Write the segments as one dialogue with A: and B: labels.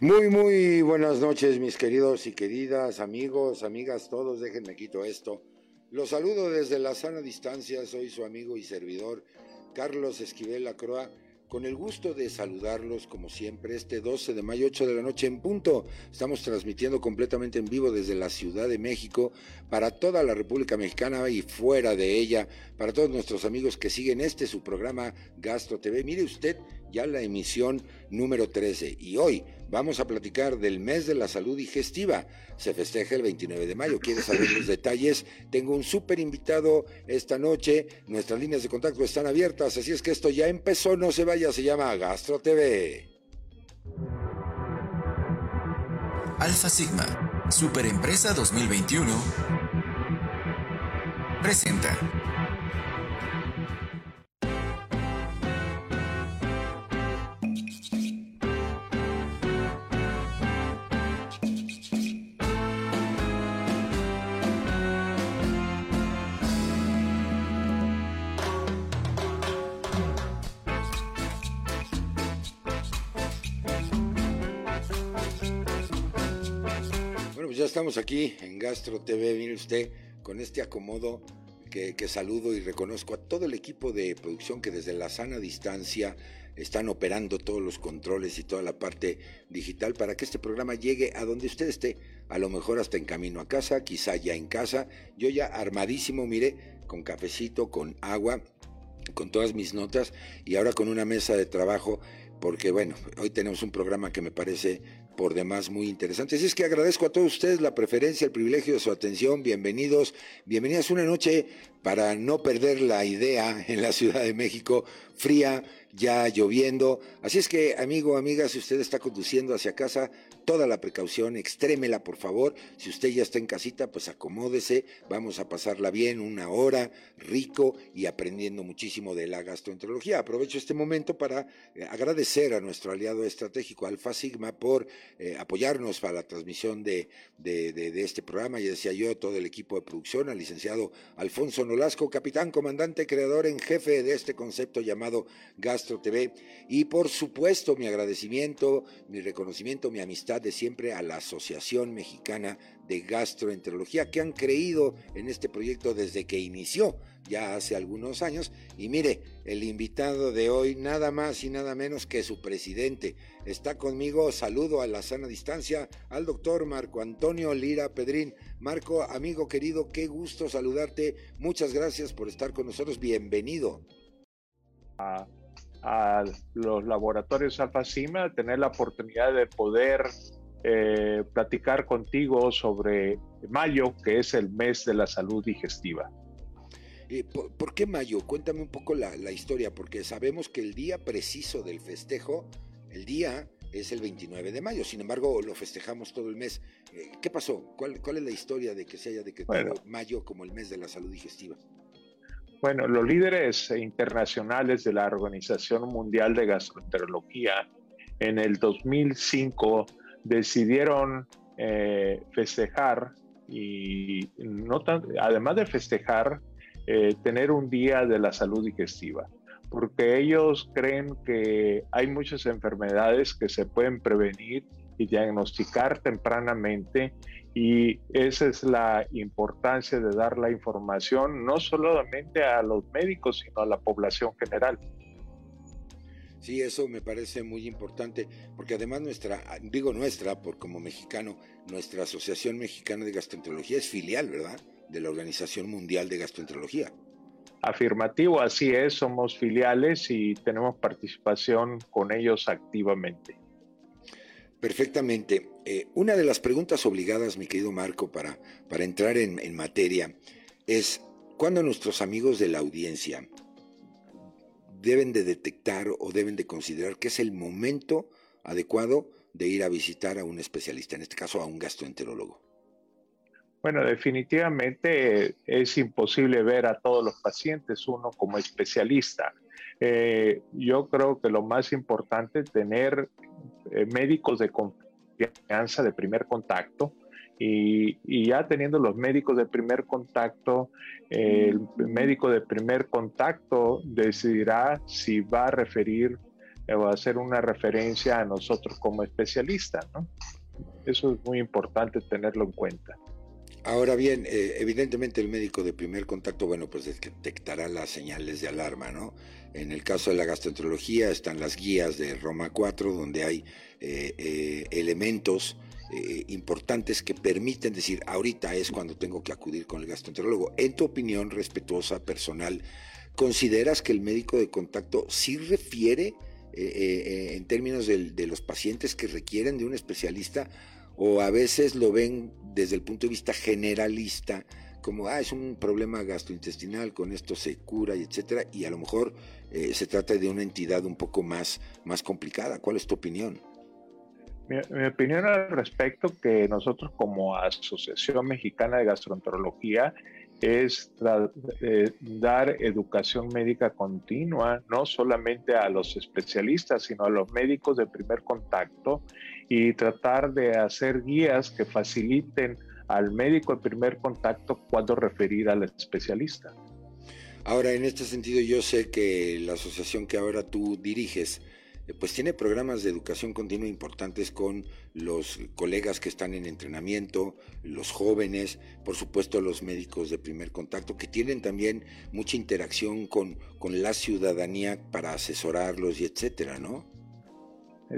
A: Muy, muy buenas noches, mis queridos y queridas amigos, amigas, todos. Déjenme quito esto. Los saludo desde la sana distancia. Soy su amigo y servidor, Carlos Esquivel Lacroa con el gusto de saludarlos como siempre este 12 de mayo 8 de la noche en punto. Estamos transmitiendo completamente en vivo desde la Ciudad de México para toda la República Mexicana y fuera de ella, para todos nuestros amigos que siguen este su programa Gastro TV. Mire usted ya la emisión número 13 y hoy vamos a platicar del mes de la salud digestiva. Se festeja el 29 de mayo. ¿Quieres saber los detalles? Tengo un súper invitado esta noche. Nuestras líneas de contacto están abiertas, así es que esto ya empezó, no se vaya, se llama Gastro TV.
B: Alfa Sigma, Superempresa 2021, presenta.
A: Ya estamos aquí en Gastro TV, mire usted, con este acomodo que, saludo y reconozco a todo el equipo de producción que desde la sana distancia están operando todos los controles y toda la parte digital para que este programa llegue a donde usted esté, a lo mejor hasta en camino a casa, quizá ya en casa, yo ya armadísimo, mire, con cafecito, con agua, con todas mis notas y ahora con una mesa de trabajo porque bueno, hoy tenemos un programa que me parece por demás muy interesante. Así es que agradezco a todos ustedes la preferencia, el privilegio de su atención. Bienvenidos, bienvenidas una noche para no perder la idea en la Ciudad de México, fría, ya lloviendo. Así es que, amigo, amiga, si usted está conduciendo hacia casa, toda la precaución, extrémela por favor. Si usted ya está en casita, pues acomódese, vamos a pasarla bien, una hora, rico y aprendiendo muchísimo de la gastroenterología. Aprovecho este momento para eh, agradecer a nuestro aliado estratégico Alfa Sigma por eh, apoyarnos para la transmisión de, de, de, este programa. Ya decía yo, todo el equipo de producción, al licenciado Alfonso Nolasco, capitán, comandante, creador en jefe de este concepto llamado Gastro TV. Y por supuesto, mi agradecimiento, mi reconocimiento, mi amistad de siempre a la Asociación Mexicana de Gastroenterología, que han creído en este proyecto desde que inició ya hace algunos años. Y mire, el invitado de hoy, nada más y nada menos que su presidente, está conmigo. Saludo a la sana distancia al doctor Marco Antonio Lira Pedrín. Marco, amigo querido, qué gusto saludarte. Muchas gracias por estar con nosotros. Bienvenido.
C: A, a los laboratorios Alfa Cima, tener la oportunidad de poder eh, platicar contigo sobre mayo, que es el mes de la salud digestiva.
A: Eh, ¿por, qué mayo? Cuéntame un poco la, historia, porque sabemos que el día preciso del festejo, el día es el 29 de mayo, sin embargo lo festejamos todo el mes. Eh, ¿Qué pasó? ¿Cuál, es la historia de que se haya decretado mayo como el mes de la salud digestiva?
C: Bueno, los líderes internacionales de la Organización Mundial de Gastroenterología en el 2005 decidieron eh, festejar y no además de festejar, eh, tener un día de la salud digestiva, porque ellos creen que hay muchas enfermedades que se pueden prevenir y diagnosticar tempranamente y esa es la importancia de dar la información no solamente a los médicos, sino a la población general.
A: Sí, eso me parece muy importante, porque además nuestra, digo nuestra, por como mexicano, nuestra Asociación Mexicana de Gastroenterología es filial, ¿verdad? de la Organización Mundial de Gastroenterología.
C: Afirmativo, así es, somos filiales y tenemos participación con ellos activamente.
A: Perfectamente. Eh, una de las preguntas obligadas, mi querido Marco, para, para entrar en, en materia es, ¿cuándo nuestros amigos de la audiencia deben de detectar o deben de considerar que es el momento adecuado de ir a visitar a un especialista, en este caso a un gastroenterólogo?
C: Bueno, definitivamente es imposible ver a todos los pacientes uno como especialista. Eh, yo creo que lo más importante es tener eh, médicos de confianza de primer contacto y, ya teniendo los médicos de primer contacto, el médico de primer contacto decidirá si va a referir va a ser una referencia a nosotros como especialistas. ¿no? Eso es muy importante tenerlo en cuenta.
A: Ahora bien, eh, evidentemente el médico de primer contacto, bueno, pues detectará las señales de alarma, ¿no? En el caso de la gastroenterología están las guías de Roma 4, donde hay eh, eh, elementos importantes que permiten decir, ahorita es cuando tengo que acudir con el gastroenterólogo. En tu opinión respetuosa, personal, ¿consideras que el médico de contacto sí refiere en términos de los pacientes que requieren de un especialista o a veces lo ven desde el punto de vista generalista, como, ah, es un problema gastrointestinal, con esto se cura y etcétera, y a lo mejor eh, se trata de una entidad un poco más, más complicada. ¿Cuál es tu opinión?
C: Mi, opinión al respecto que nosotros como Asociación Mexicana de Gastroenterología es eh, dar educación médica continua, no solamente a los especialistas, sino a los médicos de primer contacto y tratar de hacer guías que faciliten al médico de primer contacto cuando referir al especialista.
A: Ahora, en este sentido, yo sé que la asociación que ahora tú diriges, eh, pues tiene programas de educación continua importantes con los colegas que están en entrenamiento, los jóvenes, por supuesto los médicos de primer contacto, que tienen también mucha interacción con, con la ciudadanía para asesorarlos y etcétera, ¿no?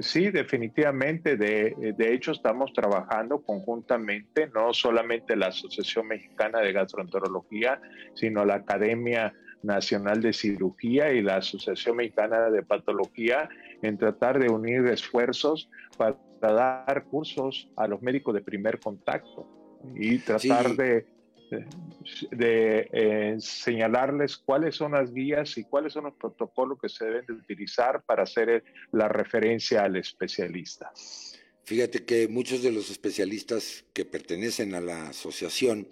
C: Sí, definitivamente. De, de, hecho, estamos trabajando conjuntamente, no solamente la Asociación Mexicana de Gastroenterología, sino la Academia Nacional de Cirugía y la Asociación Mexicana de Patología en tratar de unir esfuerzos para dar cursos a los médicos de primer contacto y tratar de de eh, señalarles cuáles son las guías y cuáles son los protocolos que se deben de utilizar para hacer la referencia al especialista.
A: Fíjate que muchos de los especialistas que pertenecen a la asociación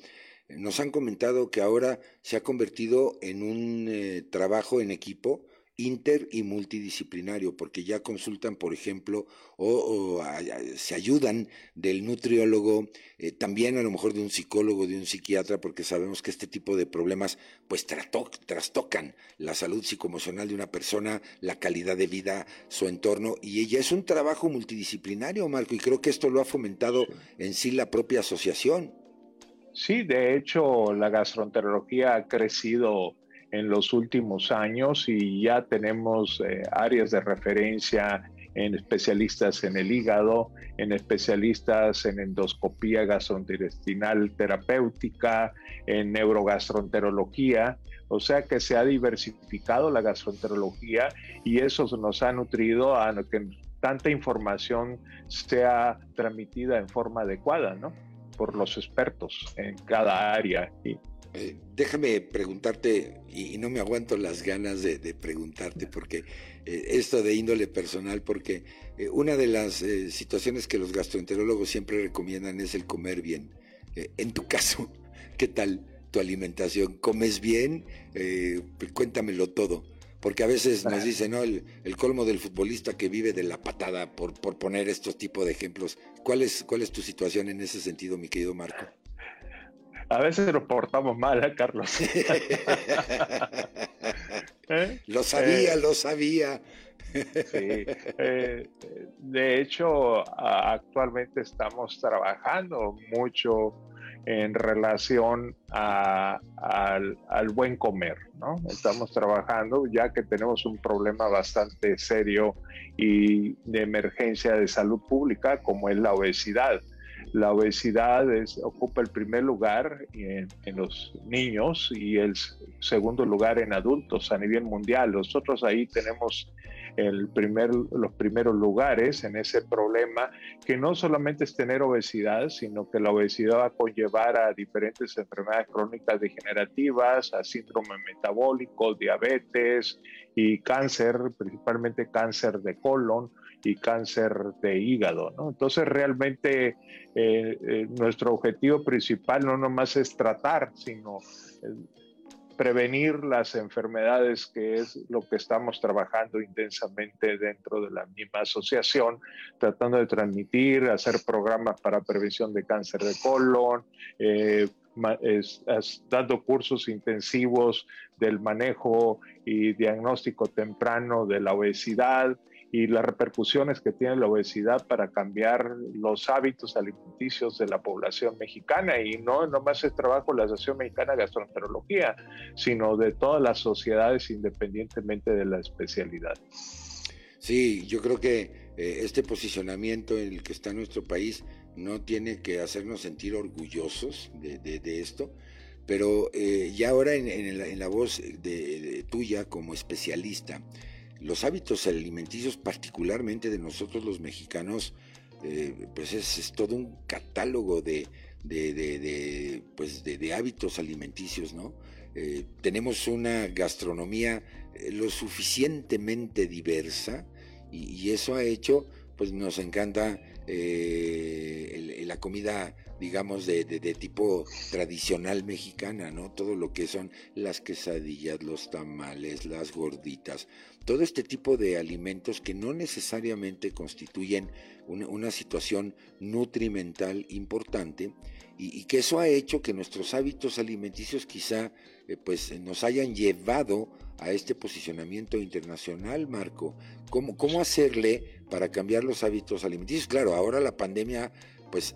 A: eh, nos han comentado que ahora se ha convertido en un eh, trabajo en equipo inter y multidisciplinario, porque ya consultan, por ejemplo, o, se ayudan del nutriólogo, eh, también a lo mejor de un psicólogo, de un psiquiatra, porque sabemos que este tipo de problemas pues trastocan la salud psicoemocional de una persona, la calidad de vida, su entorno, y ella es un trabajo multidisciplinario, Marco, y creo que esto lo ha fomentado en sí la propia asociación.
C: Sí, de hecho, la gastroenterología ha crecido en los últimos años y ya tenemos eh, áreas de referencia en especialistas en el hígado, en especialistas en endoscopía gastrointestinal terapéutica, en neurogastroenterología, o sea que se ha diversificado la gastroenterología y eso nos ha nutrido a que tanta información sea transmitida en forma adecuada, ¿no? Por los expertos en cada área.
A: Eh, déjame preguntarte, y, no me aguanto las ganas de, preguntarte, porque eh, esto de índole personal, porque eh, una de las situaciones que los gastroenterólogos siempre recomiendan es el comer bien. en tu caso, ¿qué tal tu alimentación? ¿Comes bien? cuéntamelo todo. Porque a veces nos dicen, ¿no? El, colmo del futbolista que vive de la patada, por, por poner estos tipos de ejemplos. ¿Cuál es, ¿Cuál es tu situación en ese sentido, mi querido Marco?
C: A veces nos portamos mal, ¿eh, Carlos?
A: ¿Eh? Lo sabía, lo sabía.
C: Sí. Eh, de hecho, actualmente estamos trabajando mucho en relación al, al, buen comer, ¿no? Estamos trabajando ya que tenemos un problema bastante serio y de emergencia de salud pública como es la obesidad. La obesidad ocupa el primer lugar en, los niños y el segundo lugar en adultos a nivel mundial. Nosotros ahí tenemos los primeros lugares en ese problema, que no solamente es tener obesidad, sino que la obesidad va a conllevar a diferentes enfermedades crónicas degenerativas, a síndrome metabólico, diabetes y cáncer, principalmente cáncer de colon y cáncer de hígado. Entonces realmente eh, eh, nuestro objetivo principal no nomás es tratar, sino eh, prevenir las enfermedades, que es lo que estamos trabajando intensamente dentro de la misma asociación, tratando de transmitir, hacer programas para prevención de cáncer de colon, dando cursos intensivos del manejo y diagnóstico temprano de la obesidad y las repercusiones que tiene la obesidad para cambiar los hábitos alimenticios de la población mexicana. Y no nomás es trabajo de la Asociación Mexicana de Gastroenterología, sino de todas las sociedades independientemente de la especialidad.
A: Sí, yo creo que eh, este posicionamiento en el que está nuestro país no tiene que hacernos sentir orgullosos de, esto, pero eh, ya ahora en, la, voz de, tuya como especialista, los hábitos alimenticios, particularmente de nosotros los mexicanos, eh, pues es, todo un catálogo de, pues de, hábitos alimenticios, ¿no? Eh, tenemos una gastronomía eh, lo suficientemente diversa y, eso ha hecho, pues nos encanta la comida digamos, de, de, tipo tradicional mexicana, ¿no? Todo lo que son las quesadillas, los tamales, las gorditas, todo este tipo de alimentos que no necesariamente constituyen una, situación nutrimental importante y, que eso ha hecho que nuestros hábitos alimenticios quizá eh, pues nos hayan llevado a este posicionamiento internacional, Marco. ¿Cómo, ¿Cómo hacerle para cambiar los hábitos alimenticios? Claro, ahora la pandemia pues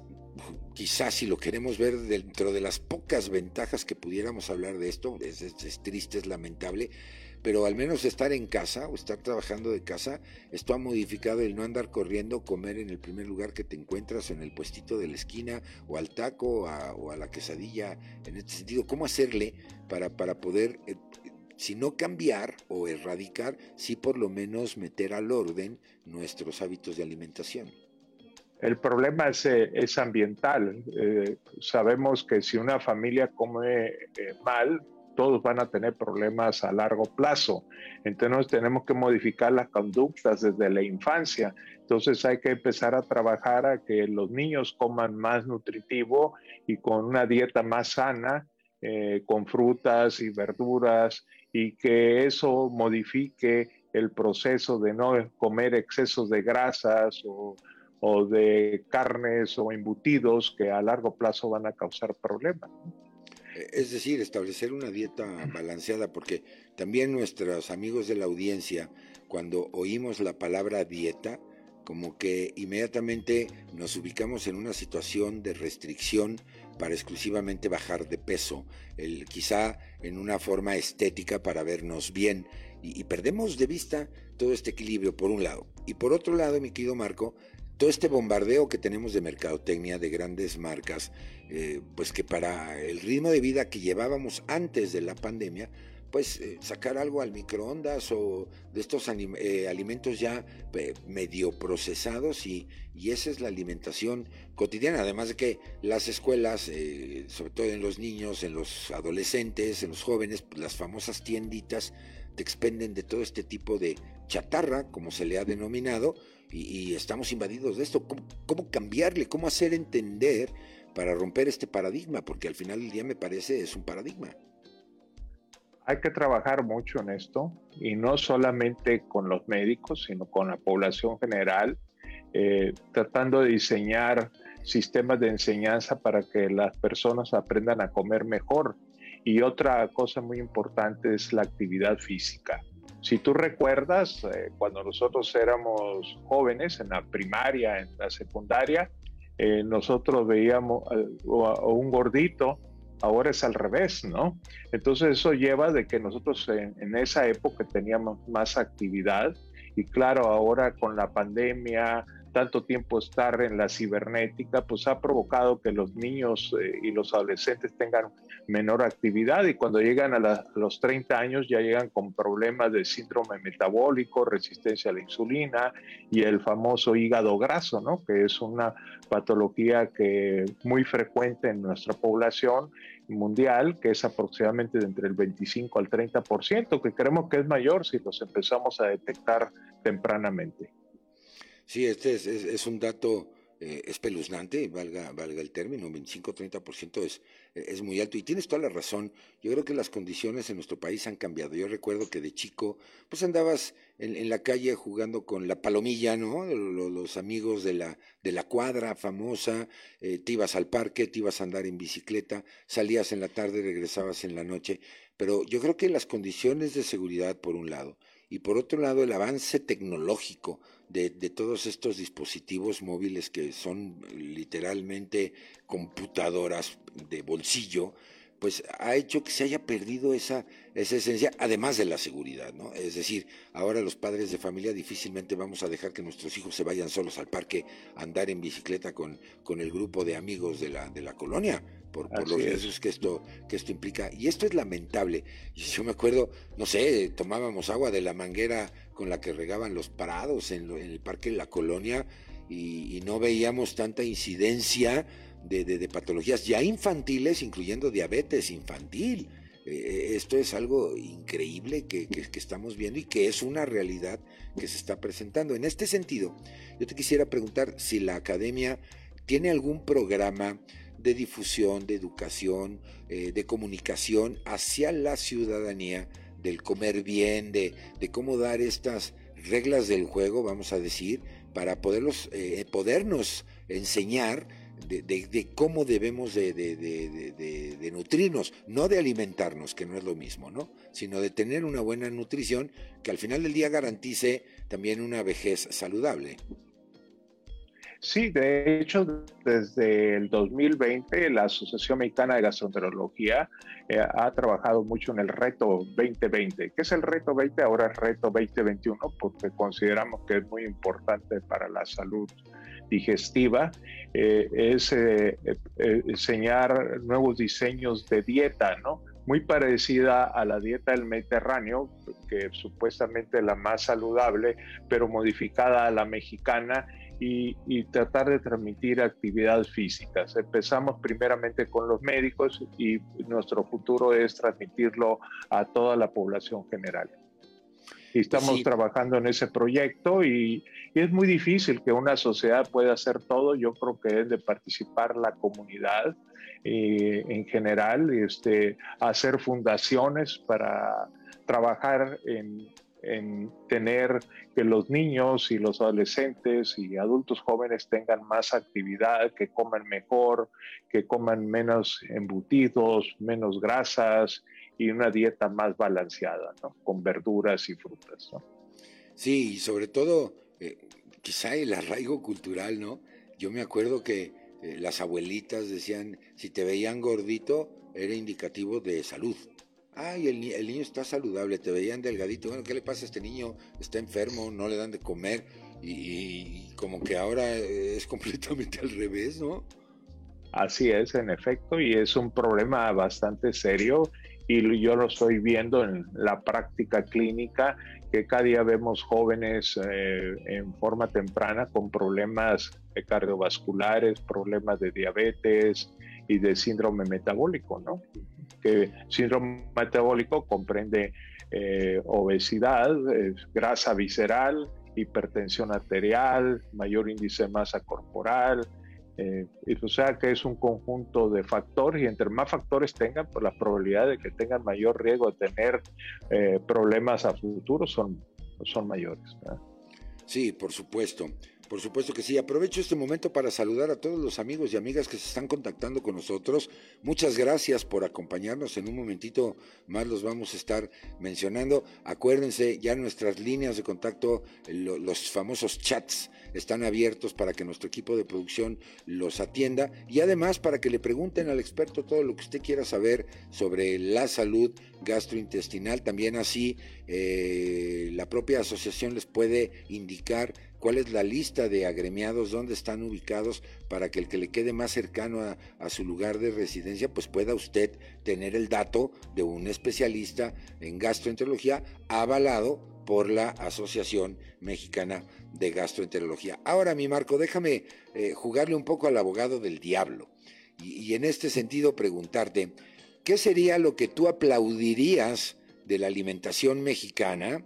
A: quizás si lo queremos ver dentro de las pocas ventajas que pudiéramos hablar de esto, es, triste, es lamentable, pero al menos estar en casa o estar trabajando de casa, esto ha modificado el no andar corriendo, comer en el primer lugar que te encuentras, en el puestito de la esquina, o al taco, o a la quesadilla, en este sentido, ¿cómo hacerle para, para poder, eh, si no cambiar o erradicar, sí por lo menos meter al orden nuestros hábitos de alimentación?
C: El problema es, eh, ambiental. Eh, sabemos que si una familia come eh, mal, todos van a tener problemas a largo plazo. Entonces tenemos que modificar las conductas desde la infancia. Entonces hay que empezar a trabajar a que los niños coman más nutritivo y con una dieta más sana, con frutas y verduras, y que eso modifique el proceso de no comer excesos de grasas o o de carnes o embutidos que a largo plazo van a causar problemas.
A: Es decir, establecer una dieta balanceada, porque también nuestros amigos de la audiencia, cuando oímos la palabra dieta, como que inmediatamente nos ubicamos en una situación de restricción para exclusivamente bajar de peso, el, quizá en una forma estética para vernos bien, y, perdemos de vista todo este equilibrio por un lado. Y por otro lado, mi querido Marco, todo este bombardeo que tenemos de mercadotecnia de grandes marcas, eh, pues que para el ritmo de vida que llevábamos antes de la pandemia, pues eh, sacar algo al microondas o de estos eh, alimentos ya medio procesados y, y, esa es la alimentación cotidiana. Además de que las escuelas, sobre todo en los niños, en los adolescentes, en los jóvenes, pues, las famosas tienditas te expenden de todo este tipo de chatarra, como se le ha denominado, y, estamos invadidos de esto. ¿Cómo, cambiarle? ¿Cómo hacer entender para romper este paradigma? Porque al final del día me parece es un paradigma.
C: Hay que trabajar mucho en esto y no solamente con los médicos, sino con la población general, eh, tratando de diseñar sistemas de enseñanza para que las personas aprendan a comer mejor. Y otra cosa muy importante es la actividad física. Si tú recuerdas, eh, cuando nosotros éramos jóvenes, en la primaria, en la secundaria, eh, nosotros veíamos a, un gordito, ahora es al revés, ¿no? Entonces eso lleva de que nosotros en, en, esa época teníamos más actividad y claro, ahora con la pandemia, tanto tiempo estar en la cibernética, pues ha provocado que los niños eh, y los adolescentes tengan menor actividad y cuando llegan a, los 30 años ya llegan con problemas de síndrome metabólico, resistencia a la insulina y el famoso hígado graso, ¿no? que es una patología que muy frecuente en nuestra población mundial, que es aproximadamente de entre el 25 al 30%, que creemos que es mayor si los empezamos a detectar tempranamente.
A: Sí, este es, un dato eh, espeluznante, valga, valga el término, 25-30% es, es muy alto. Y tienes toda la razón, yo creo que las condiciones en nuestro país han cambiado. Yo recuerdo que de chico, pues andabas en, la calle jugando con la palomilla, ¿no? Los, amigos de la, de la cuadra famosa, eh, te ibas al parque, te ibas a andar en bicicleta, salías en la tarde, regresabas en la noche. Pero yo creo que las condiciones de seguridad, por un lado, y por otro lado el avance tecnológico de, todos estos dispositivos móviles que son literalmente computadoras de bolsillo, pues ha hecho que se haya perdido esa, esa esencia, además de la seguridad, ¿no? Es decir, ahora los padres de familia difícilmente vamos a dejar que nuestros hijos se vayan solos al parque a andar en bicicleta con, con el grupo de amigos de la, de la colonia, por, los riesgos que esto, que esto implica. Y esto es lamentable. Yo me acuerdo, no sé, tomábamos agua de la manguera con la que regaban los parados en, el parque de la colonia y, no veíamos tanta incidencia de, patologías ya infantiles, incluyendo diabetes infantil. Eh, esto es algo increíble que, estamos viendo y que es una realidad que se está presentando. En este sentido, yo te quisiera preguntar si la academia tiene algún programa de difusión, de educación, eh, de comunicación hacia la ciudadanía del comer bien, de, cómo dar estas reglas del juego, vamos a decir, para poderlos, eh, podernos enseñar de, cómo debemos de, nutrirnos, no de alimentarnos, que no es lo mismo, ¿no? sino de tener una buena nutrición que al final del día garantice también una vejez saludable.
C: Sí, de hecho, desde el 2020 la Asociación Mexicana de Gastroenterología eh, ha trabajado mucho en el reto 2020. ¿Qué es el reto 20? Ahora es reto 2021 porque consideramos que es muy importante para la salud digestiva. Eh, es eh, enseñar nuevos diseños de dieta, ¿no? Muy parecida a la dieta del Mediterráneo, que supuestamente es la más saludable, pero modificada a la mexicana y, tratar de transmitir actividades físicas. Empezamos primeramente con los médicos y nuestro futuro es transmitirlo a toda la población general. Y estamos trabajando en ese proyecto y, es muy difícil que una sociedad pueda hacer todo. Yo creo que es de participar la comunidad eh, en general, este, hacer fundaciones para trabajar en, en tener que los niños y los adolescentes y adultos jóvenes tengan más actividad, que coman mejor, que coman menos embutidos, menos grasas y una dieta más balanceada, ¿no? Con verduras y frutas, ¿no?
A: Sí, y sobre todo, eh, quizá el arraigo cultural, ¿no? Yo me acuerdo que eh, las abuelitas decían, si te veían gordito, era indicativo de salud. Ay, el, niño está saludable, te veían delgadito. Bueno, ¿qué le pasa a este niño? Está enfermo, no le dan de comer. Y, como que ahora es completamente al revés, ¿no?
C: Así es, en efecto, y es un problema bastante serio y yo lo estoy viendo en la práctica clínica, que cada día vemos jóvenes eh, en forma temprana con problemas cardiovasculares, problemas de diabetes y de síndrome metabólico, ¿no? que síndrome metabólico comprende eh, obesidad, grasa visceral, hipertensión arterial, mayor índice de masa corporal, eh, o sea que es un conjunto de factores y entre más factores tengan, pues la probabilidad de que tengan mayor riesgo de tener eh, problemas a futuro son, son mayores.
A: Sí, por supuesto. Por supuesto que sí. Aprovecho este momento para saludar a todos los amigos y amigas que se están contactando con nosotros. Muchas gracias por acompañarnos. En un momentito más los vamos a estar mencionando. Acuérdense, ya nuestras líneas de contacto, los famosos chats, están abiertos para que nuestro equipo de producción los atienda y además para que le pregunten al experto todo lo que usted quiera saber sobre la salud gastrointestinal. También así eh, la propia asociación les puede indicar cuál es la lista de agremiados, dónde están ubicados, para que el que le quede más cercano a, su lugar de residencia, pues pueda usted tener el dato de un especialista en gastroenterología avalado por la Asociación Mexicana de Gastroenterología. Ahora, mi Marco, déjame eh, jugarle un poco al abogado del diablo y en este sentido preguntarte, ¿qué sería lo que tú aplaudirías de la alimentación mexicana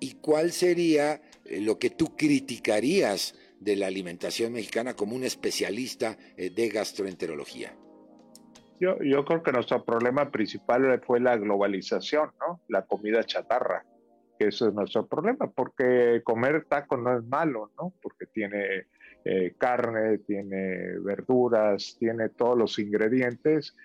A: y cuál sería eh, lo que tú criticarías de la alimentación mexicana como un especialista eh, de gastroenterología?
C: Yo, yo creo que nuestro problema principal fue la globalización, ¿no? La comida chatarra, eso es nuestro problema, porque comer taco no es malo, ¿no? Porque tiene eh, carne, tiene verduras, tiene todos los ingredientes,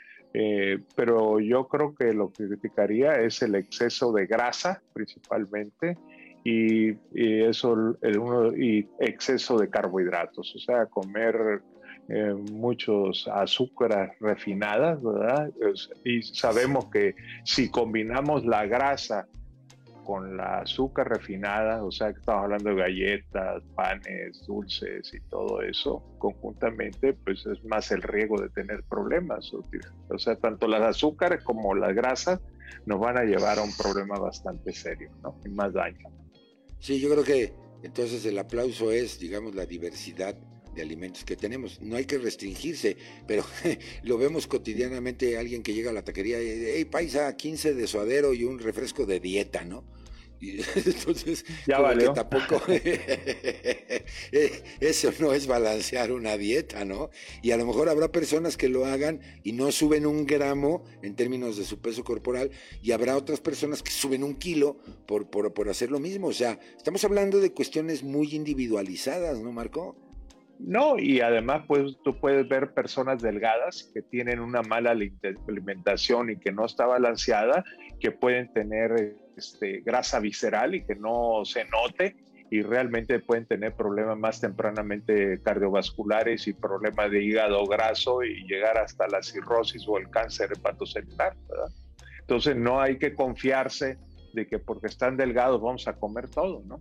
C: pero yo creo que lo que criticaría es el exceso de grasa principalmente y, eso el uno, y exceso de carbohidratos, o sea, comer eh, muchos azúcares refinadas, ¿verdad? y sabemos que si combinamos la grasa con la azúcar refinada, o sea, que estamos hablando de galletas, panes, dulces y todo eso, conjuntamente, pues es más el riesgo de tener problemas. O sea, tanto las azúcares como las grasas nos van a llevar a un problema bastante serio, ¿no? Y más daño.
A: Sí, yo creo que entonces el aplauso es, digamos, la diversidad de alimentos que tenemos. No hay que restringirse, pero lo vemos cotidianamente alguien que llega a la taquería y hey, paisa, 15 de suadero y un refresco de dieta, ¿no? entonces,
C: ya vale.
A: tampoco eso no es balancear una dieta, ¿no? Y a lo mejor habrá personas que lo hagan y no suben un gramo en términos de su peso corporal, y habrá otras personas que suben un kilo por, por, por hacer lo mismo. O sea, estamos hablando de cuestiones muy individualizadas, ¿no, Marco?
C: No, y además pues, tú puedes ver personas delgadas que tienen una mala alimentación y que no está balanceada, que pueden tener este, grasa visceral y que no se note y realmente pueden tener problemas más tempranamente cardiovasculares y problemas de hígado graso y llegar hasta la cirrosis o el cáncer hepatocelular. Entonces no hay que confiarse de que porque están delgados vamos a comer todo, ¿no?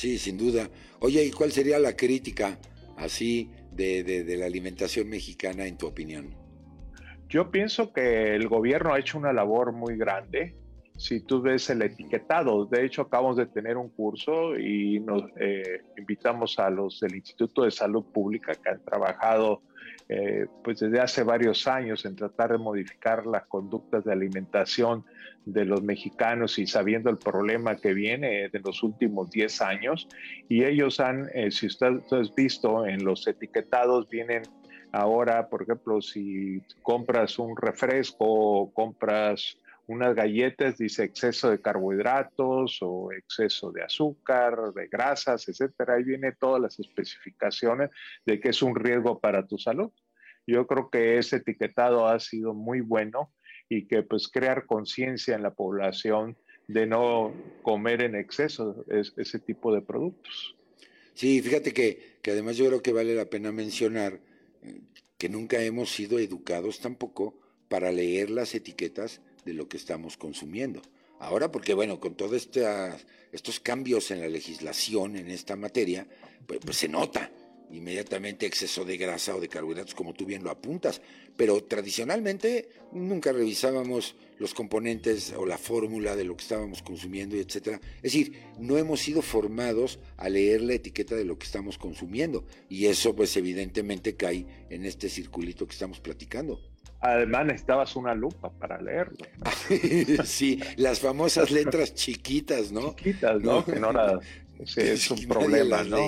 A: Sí, sin duda. Oye, ¿y cuál sería la crítica así de, de, la alimentación mexicana en tu opinión?
C: Yo pienso que el gobierno ha hecho una labor muy grande. Si tú ves el etiquetado, de hecho acabamos de tener un curso y nos eh, invitamos a los del Instituto de Salud Pública que han trabajado eh, pues desde hace varios años en tratar de modificar las conductas de alimentación de los mexicanos y sabiendo el problema que viene de los últimos 10 años. Y ellos han, eh, si usted, ha visto en los etiquetados, vienen ahora, por ejemplo, si compras un refresco o compras unas galletas, dice exceso de carbohidratos o exceso de azúcar, de grasas, etcétera. Ahí viene todas las especificaciones de que es un riesgo para tu salud. Yo creo que ese etiquetado ha sido muy bueno y que pues crear conciencia en la población de no comer en exceso ese tipo de productos.
A: Sí, fíjate que, que además yo creo que vale la pena mencionar eh, que nunca hemos sido educados tampoco para leer las etiquetas de lo que estamos consumiendo. Ahora, porque bueno, con todos estos cambios en la legislación en esta materia, pues, pues, se nota inmediatamente exceso de grasa o de carbohidratos, como tú bien lo apuntas. Pero tradicionalmente nunca revisábamos los componentes o la fórmula de lo que estábamos consumiendo, y etcétera. Es decir, no hemos sido formados a leer la etiqueta de lo que estamos consumiendo. Y eso, pues, evidentemente cae en este circulito que estamos platicando.
C: Además necesitabas una lupa para leerlo.
A: sí, las famosas letras chiquitas, ¿no?
C: Chiquitas, ¿no? Que no era, sí, es un problema, ¿no?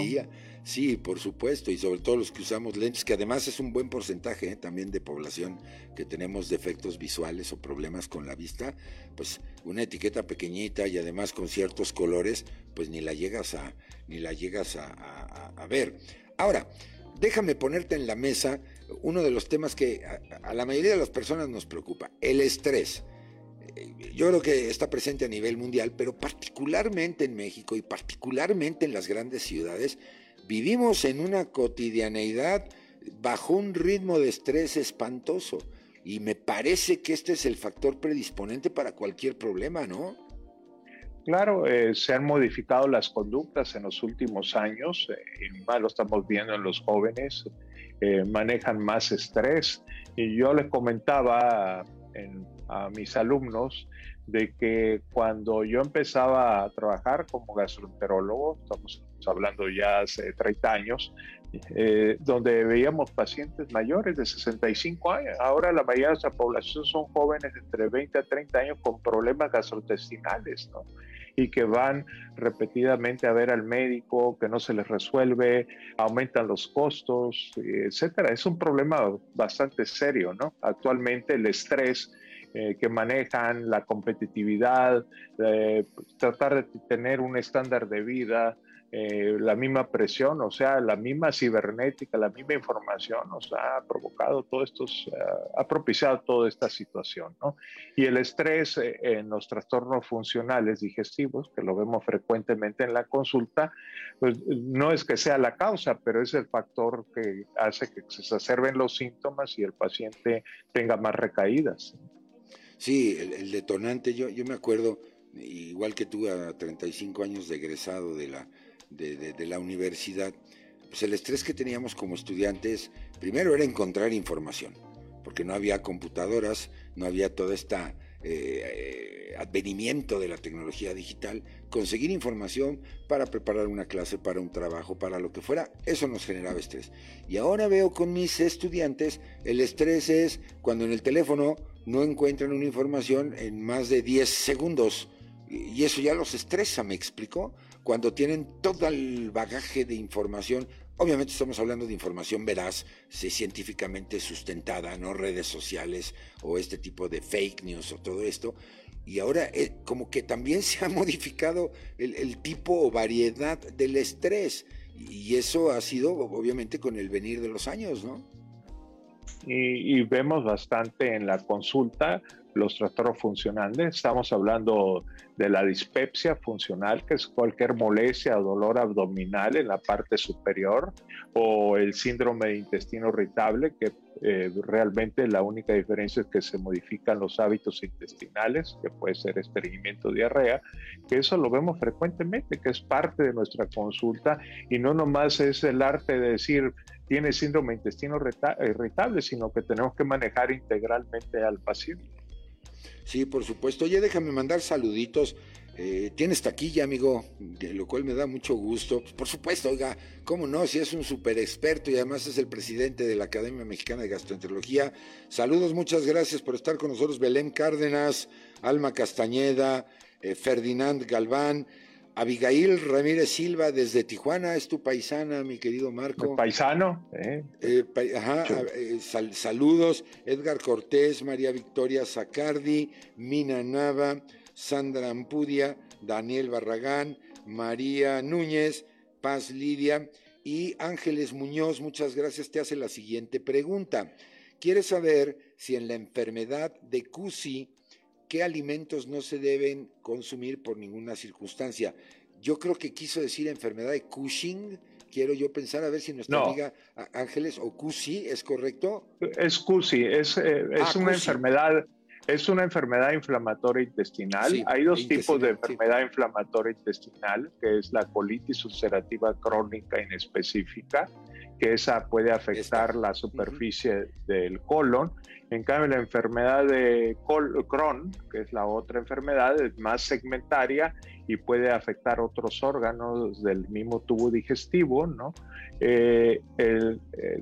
A: Sí, por supuesto, y sobre todo los que usamos lentes, que además es un buen porcentaje ¿eh? también de población que tenemos defectos visuales o problemas con la vista, pues una etiqueta pequeñita y además con ciertos colores, pues ni la llegas a, ni la llegas a, a ver. Ahora, déjame ponerte en la mesa uno de los temas que a, la mayoría de las personas nos preocupa, el estrés. Eh, yo creo que está presente a nivel mundial, pero particularmente en México y particularmente en las grandes ciudades, vivimos en una cotidianeidad bajo un ritmo de estrés espantoso. Y me parece que este es el factor predisponente para cualquier problema, ¿no?
C: Claro, eh, se han modificado las conductas en los últimos años, eh, más lo estamos viendo en los jóvenes, eh, manejan más estrés. Y yo les comentaba a mis alumnos de que cuando yo empezaba a trabajar como gastroenterólogo, estamos hablando ya hace 30 años, eh, donde veíamos pacientes mayores de 65 años. Ahora la mayoría de nuestra población son jóvenes entre 20 a 30 años con problemas gastrointestinales, ¿no? Y que van repetidamente a ver al médico, que no se les resuelve, aumentan los costos, etcétera. Es un problema bastante serio, ¿no? Actualmente el estrés eh, que manejan, la competitividad, tratar de tener un estándar de vida eh, la misma presión, o sea, la misma cibernética, la misma información nos ha provocado todo esto, ha propiciado toda esta situación, ¿no? Y el estrés eh, en los trastornos funcionales digestivos, que lo vemos frecuentemente en la consulta, pues no es que sea la causa, pero es el factor que hace que se exacerben los síntomas y el paciente tenga más recaídas.
A: Sí, el, detonante, yo, yo me acuerdo, igual que tú a 35 años de egresado de la de, la universidad, pues el estrés que teníamos como estudiantes, primero era encontrar información, porque no había computadoras, no había todo este advenimiento de la tecnología digital, conseguir información para preparar una clase, para un trabajo, para lo que fuera, eso nos generaba estrés. Y ahora veo con mis estudiantes, el estrés es cuando en el teléfono no encuentran una información en más de 10 segundos. Y eso ya los estresa, ¿me explicó? Cuando tienen todo el bagaje de información, obviamente estamos hablando de información veraz, científicamente sustentada, no redes sociales o este tipo de fake news o todo esto, y ahora eh, como que también se ha modificado el, tipo o variedad del estrés, y eso ha sido obviamente con el venir de los años, ¿no?
C: Y, y, vemos bastante en la consulta los trastornos funcionales. Estamos hablando de la dispepsia funcional, que es cualquier molestia o dolor abdominal en la parte superior, o el síndrome de intestino irritable, que eh, realmente la única diferencia es que se modifican los hábitos intestinales, que puede ser estreñimiento, diarrea, que eso lo vemos frecuentemente, que es parte de nuestra consulta y no nomás es el arte de decir tiene síndrome de intestino irritable, sino que tenemos que manejar integralmente al paciente.
A: Sí, por supuesto. Oye, déjame mandar saluditos. Eh, tienes taquilla, amigo, de lo cual me da mucho gusto. por supuesto, oiga, cómo no, si es un súper experto y además es el presidente de la Academia Mexicana de Gastroenterología. Saludos, muchas gracias por estar con nosotros. Belén Cárdenas, Alma Castañeda, eh, Ferdinand Galván, Abigail Ramírez Silva desde Tijuana, es tu paisana, mi querido Marco.
C: Paisano,
A: ¿eh? eh ajá, eh, saludos. Edgar Cortés, María Victoria Zacardi, Mina Nava, Sandra Ampudia, Daniel Barragán, María Núñez, Paz Lidia y Ángeles Muñoz. Muchas gracias. Te hace la siguiente pregunta. ¿Quieres saber si en la enfermedad de CUSI qué alimentos no se deben consumir por ninguna circunstancia. Yo creo que quiso decir enfermedad de Cushing. Quiero yo pensar a ver si nuestra amiga Ángeles o CUSI es correcto.
C: Es CUSI, es, eh, es ah, una enfermedad. Es una enfermedad inflamatoria intestinal. Hay dos tipos de enfermedad inflamatoria intestinal, que es la colitis ulcerativa crónica inespecífica, que esa puede afectar la superficie del colon. En cambio, la enfermedad de Crohn, que es la otra enfermedad, es más segmentaria y puede afectar otros órganos del mismo tubo digestivo, ¿no? Eh, el,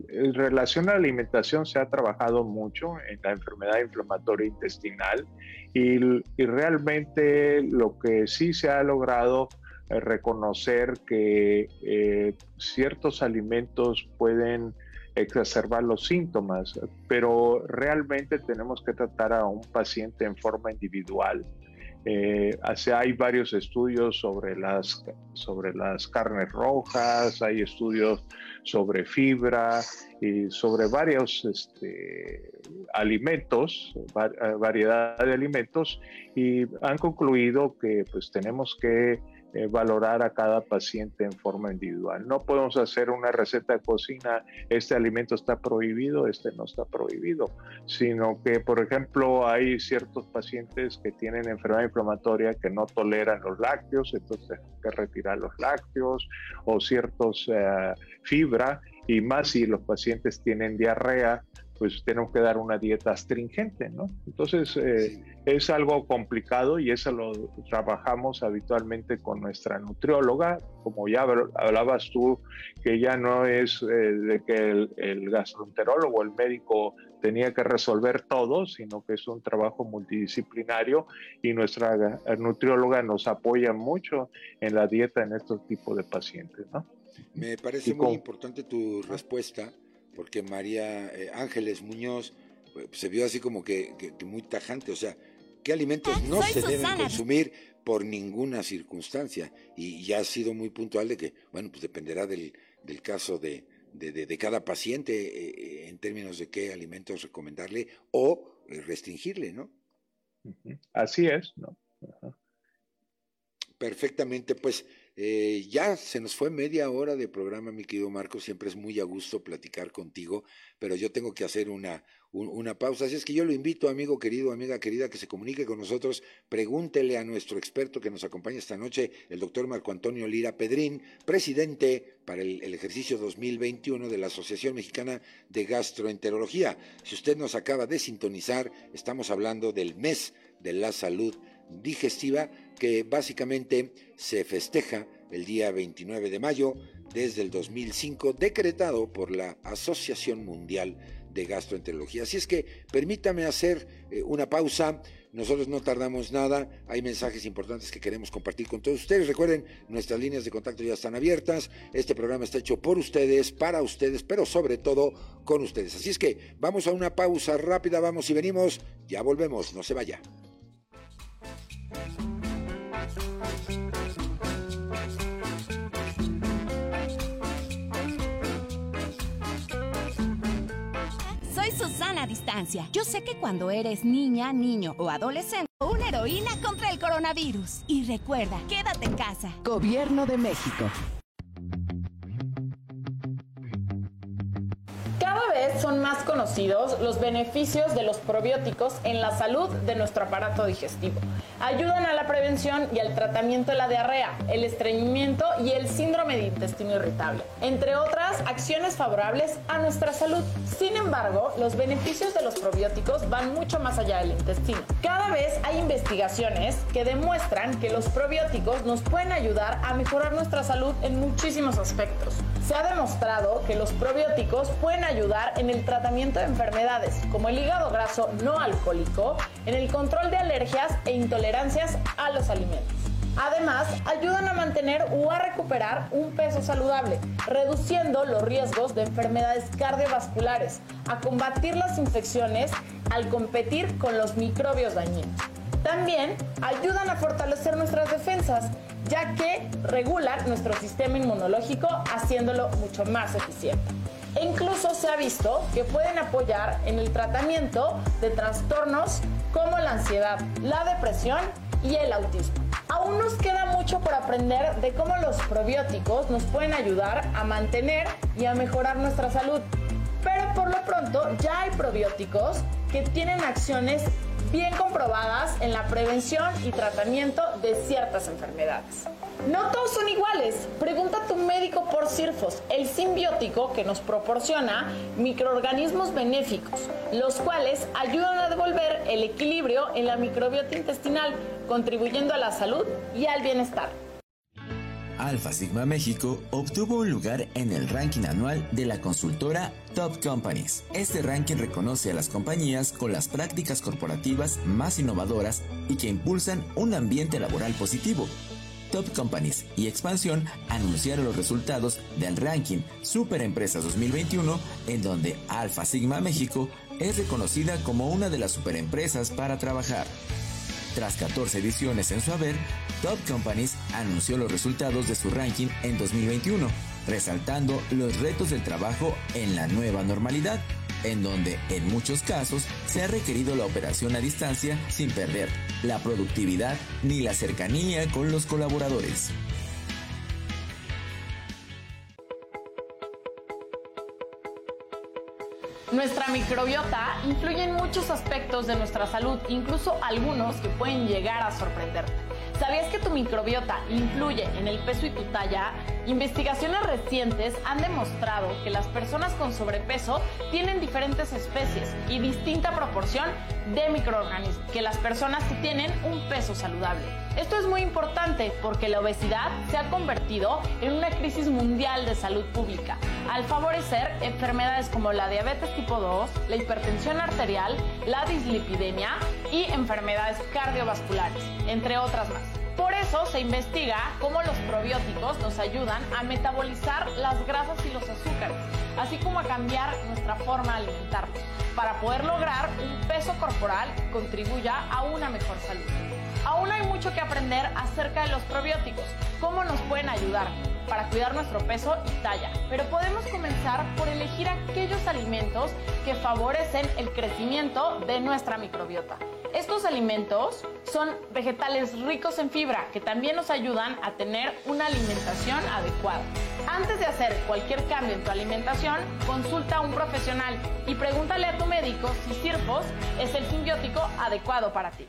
C: el, relación a la alimentación se ha trabajado mucho en la enfermedad inflamatoria intestinal y, y realmente lo que sí se ha logrado es reconocer que eh, ciertos alimentos pueden exacerbar los síntomas, pero realmente tenemos que tratar a un paciente en forma individual. Eh, hay varios estudios sobre las, sobre las carnes rojas, hay estudios sobre fibra y sobre varios este, alimentos, variedad de alimentos, y han concluido que pues tenemos que eh, valorar a cada paciente en forma individual. No podemos hacer una receta de cocina, este alimento está prohibido, este no está prohibido, sino que, por ejemplo, hay ciertos pacientes que tienen enfermedad inflamatoria que no toleran los lácteos, entonces hay que retirar los lácteos o ciertos eh, fibra, y más si los pacientes tienen diarrea, pues tenemos que dar una dieta astringente, ¿no? Entonces eh, es algo complicado y eso lo trabajamos habitualmente con nuestra nutrióloga, como ya hablabas tú, que ya no es eh, de que el, el gastroenterólogo, el médico tenía que resolver todo, sino que es un trabajo multidisciplinario y nuestra nutrióloga nos apoya mucho en la dieta en estos tipos de pacientes, ¿no?
A: Me parece muy importante tu respuesta porque María eh, Ángeles Muñoz pues, se vio así como que, muy tajante, o sea, ¿qué alimentos no se deben consumir por ninguna circunstancia. Y ya ha sido muy puntual de que, bueno, pues dependerá del, del caso de, de, cada paciente eh, en términos de qué alimentos recomendarle o eh, restringirle, ¿no?
C: Así es, ¿no?
A: Perfectamente, pues eh, ya se nos fue media hora de programa, mi querido Marco. Siempre es muy a gusto platicar contigo, pero yo tengo que hacer una, una pausa. Así es que yo lo invito, amigo querido, amiga querida, que se comunique con nosotros. Pregúntele a nuestro experto que nos acompaña esta noche, el doctor Marco Antonio Lira Pedrín, presidente para el, el ejercicio 2021 de la Asociación Mexicana de Gastroenterología. Si usted nos acaba de sintonizar, estamos hablando del mes de la salud digestiva que básicamente se festeja el día 29 de mayo desde el 2005, decretado por la Asociación Mundial de Gastroenterología. Así es que permítame hacer eh, una pausa. Nosotros no tardamos nada. Hay mensajes importantes que queremos compartir con todos ustedes. Recuerden, nuestras líneas de contacto ya están abiertas. Este programa está hecho por ustedes, para ustedes, pero sobre todo con ustedes. Así es que vamos a una pausa rápida. Vamos y venimos. Ya volvemos. No se vaya.
D: Yo sé que cuando eres niña, niño o adolescente, una heroína contra el coronavirus. Y recuerda, quédate en casa.
E: Gobierno de México.
F: Son más conocidos los beneficios de los probióticos en la salud de nuestro aparato digestivo. Ayudan a la prevención y al tratamiento de la diarrea, el estreñimiento y el síndrome de intestino irritable, entre otras acciones favorables a nuestra salud. Sin embargo, los beneficios de los probióticos van mucho más allá del intestino. Cada vez hay investigaciones que demuestran que los probióticos nos pueden ayudar a mejorar nuestra salud en muchísimos aspectos. Se ha demostrado que los probióticos pueden ayudar en el tratamiento de enfermedades como el hígado graso no alcohólico, en el control de alergias e intolerancias a los alimentos. Además, ayudan a mantener o a recuperar un peso saludable, reduciendo los riesgos de enfermedades cardiovasculares, a combatir las infecciones al competir con los microbios dañinos. También ayudan a fortalecer nuestras defensas, ya que regulan nuestro sistema inmunológico haciéndolo mucho más eficiente e incluso se ha visto que pueden apoyar en el tratamiento de trastornos como la ansiedad, la depresión y el autismo. Aún nos queda mucho por aprender de cómo los probióticos nos pueden ayudar a mantener y a mejorar nuestra salud. Pero por lo pronto ya hay probióticos que tienen acciones bien comprobadas en la prevención y tratamiento de ciertas enfermedades. No todos son iguales. Pregunta a tu médico por CIRFOS, el simbiótico que nos proporciona microorganismos benéficos, los cuales ayudan a devolver el equilibrio en la microbiota intestinal, contribuyendo a la salud y al bienestar.
B: Alpha Sigma México obtuvo un lugar en el ranking anual de la consultora Top Companies. Este ranking reconoce a las compañías con las prácticas corporativas más innovadoras y que impulsan un ambiente laboral positivo. Top Companies y Expansión anunciaron los resultados del ranking Super Empresas 2021, en donde Alpha Sigma México es reconocida como una de las superempresas para trabajar. Tras 14 ediciones en su haber, Top Companies anunció los resultados de su ranking en 2021, resaltando los retos del trabajo en la nueva normalidad, en donde en muchos casos se ha requerido la operación a distancia sin perder la productividad ni la cercanía con los colaboradores.
F: Nuestra microbiota influye en muchos aspectos de nuestra salud, incluso algunos que pueden llegar a sorprenderte. ¿Sabías que tu microbiota influye en el peso y tu talla? Investigaciones recientes han demostrado que las personas con sobrepeso tienen diferentes especies y distinta proporción de microorganismos que las personas que tienen un peso saludable. Esto es muy importante porque la obesidad se ha convertido en una crisis mundial de salud pública al favorecer enfermedades como la diabetes tipo 2, la hipertensión arterial, la dislipidemia y enfermedades cardiovasculares, entre otras más. Se investiga cómo los probióticos nos ayudan a metabolizar las grasas y los azúcares, así como a cambiar nuestra forma de alimentarnos, para poder lograr un peso corporal que contribuya a una mejor salud. Aún hay mucho que aprender acerca de los probióticos, cómo nos pueden ayudar para cuidar nuestro peso y talla, pero podemos comenzar por elegir aquellos alimentos que favorecen el crecimiento de nuestra microbiota. Estos alimentos son vegetales ricos en fibra que también nos ayudan a tener una alimentación adecuada. Antes de hacer cualquier cambio en tu alimentación, consulta a un profesional y pregúntale a tu médico si Sirfos es el simbiótico adecuado para ti.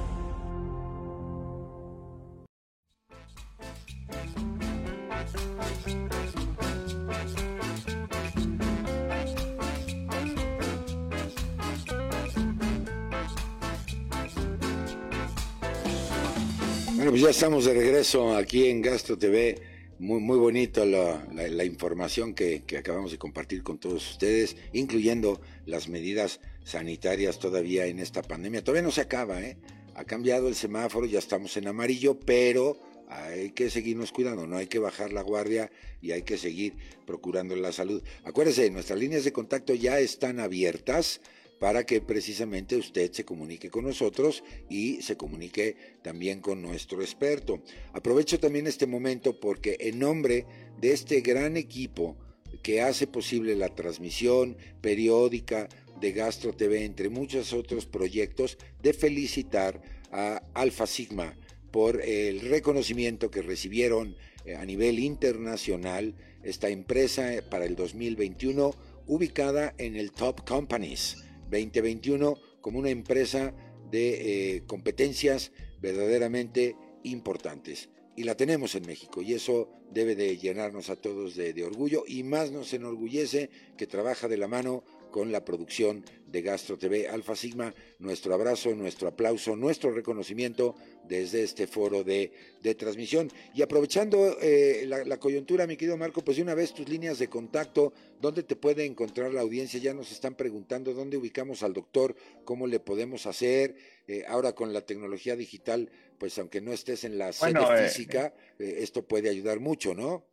A: Bueno, pues ya estamos de regreso aquí en Gastro TV. Muy, muy bonito la, información que, acabamos de compartir con todos ustedes, incluyendo las medidas sanitarias todavía en esta pandemia. Todavía no se acaba, ¿eh? Ha cambiado el semáforo, ya estamos en amarillo, pero hay que seguirnos cuidando, no hay que bajar la guardia y hay que seguir procurando la salud. Acuérdese, nuestras líneas de contacto ya están abiertas para que precisamente usted se comunique con nosotros y se comunique también con nuestro experto. Aprovecho también este momento porque en nombre de este gran equipo que hace posible la transmisión periódica de Gastro TV, entre muchos otros proyectos, de felicitar a Alfa Sigma por el reconocimiento que recibieron eh, a nivel internacional esta empresa eh, para el 2021 ubicada en el Top Companies 2021 como una empresa de eh, competencias verdaderamente importantes. Y la tenemos en México y eso debe de llenarnos a todos de, de orgullo y más nos enorgullece que trabaja de la mano con la producción de Gastro TV Alfa Sigma. Nuestro abrazo, nuestro aplauso, nuestro reconocimiento desde este foro de, de transmisión. Y aprovechando eh, la, la, coyuntura, mi querido Marco, pues de una vez tus líneas de contacto, ¿dónde te puede encontrar la audiencia? Ya nos están preguntando dónde ubicamos al doctor, cómo le podemos hacer. Eh, ahora con la tecnología digital, pues aunque no estés en la sede bueno, física, eh, esto puede ayudar mucho, ¿no?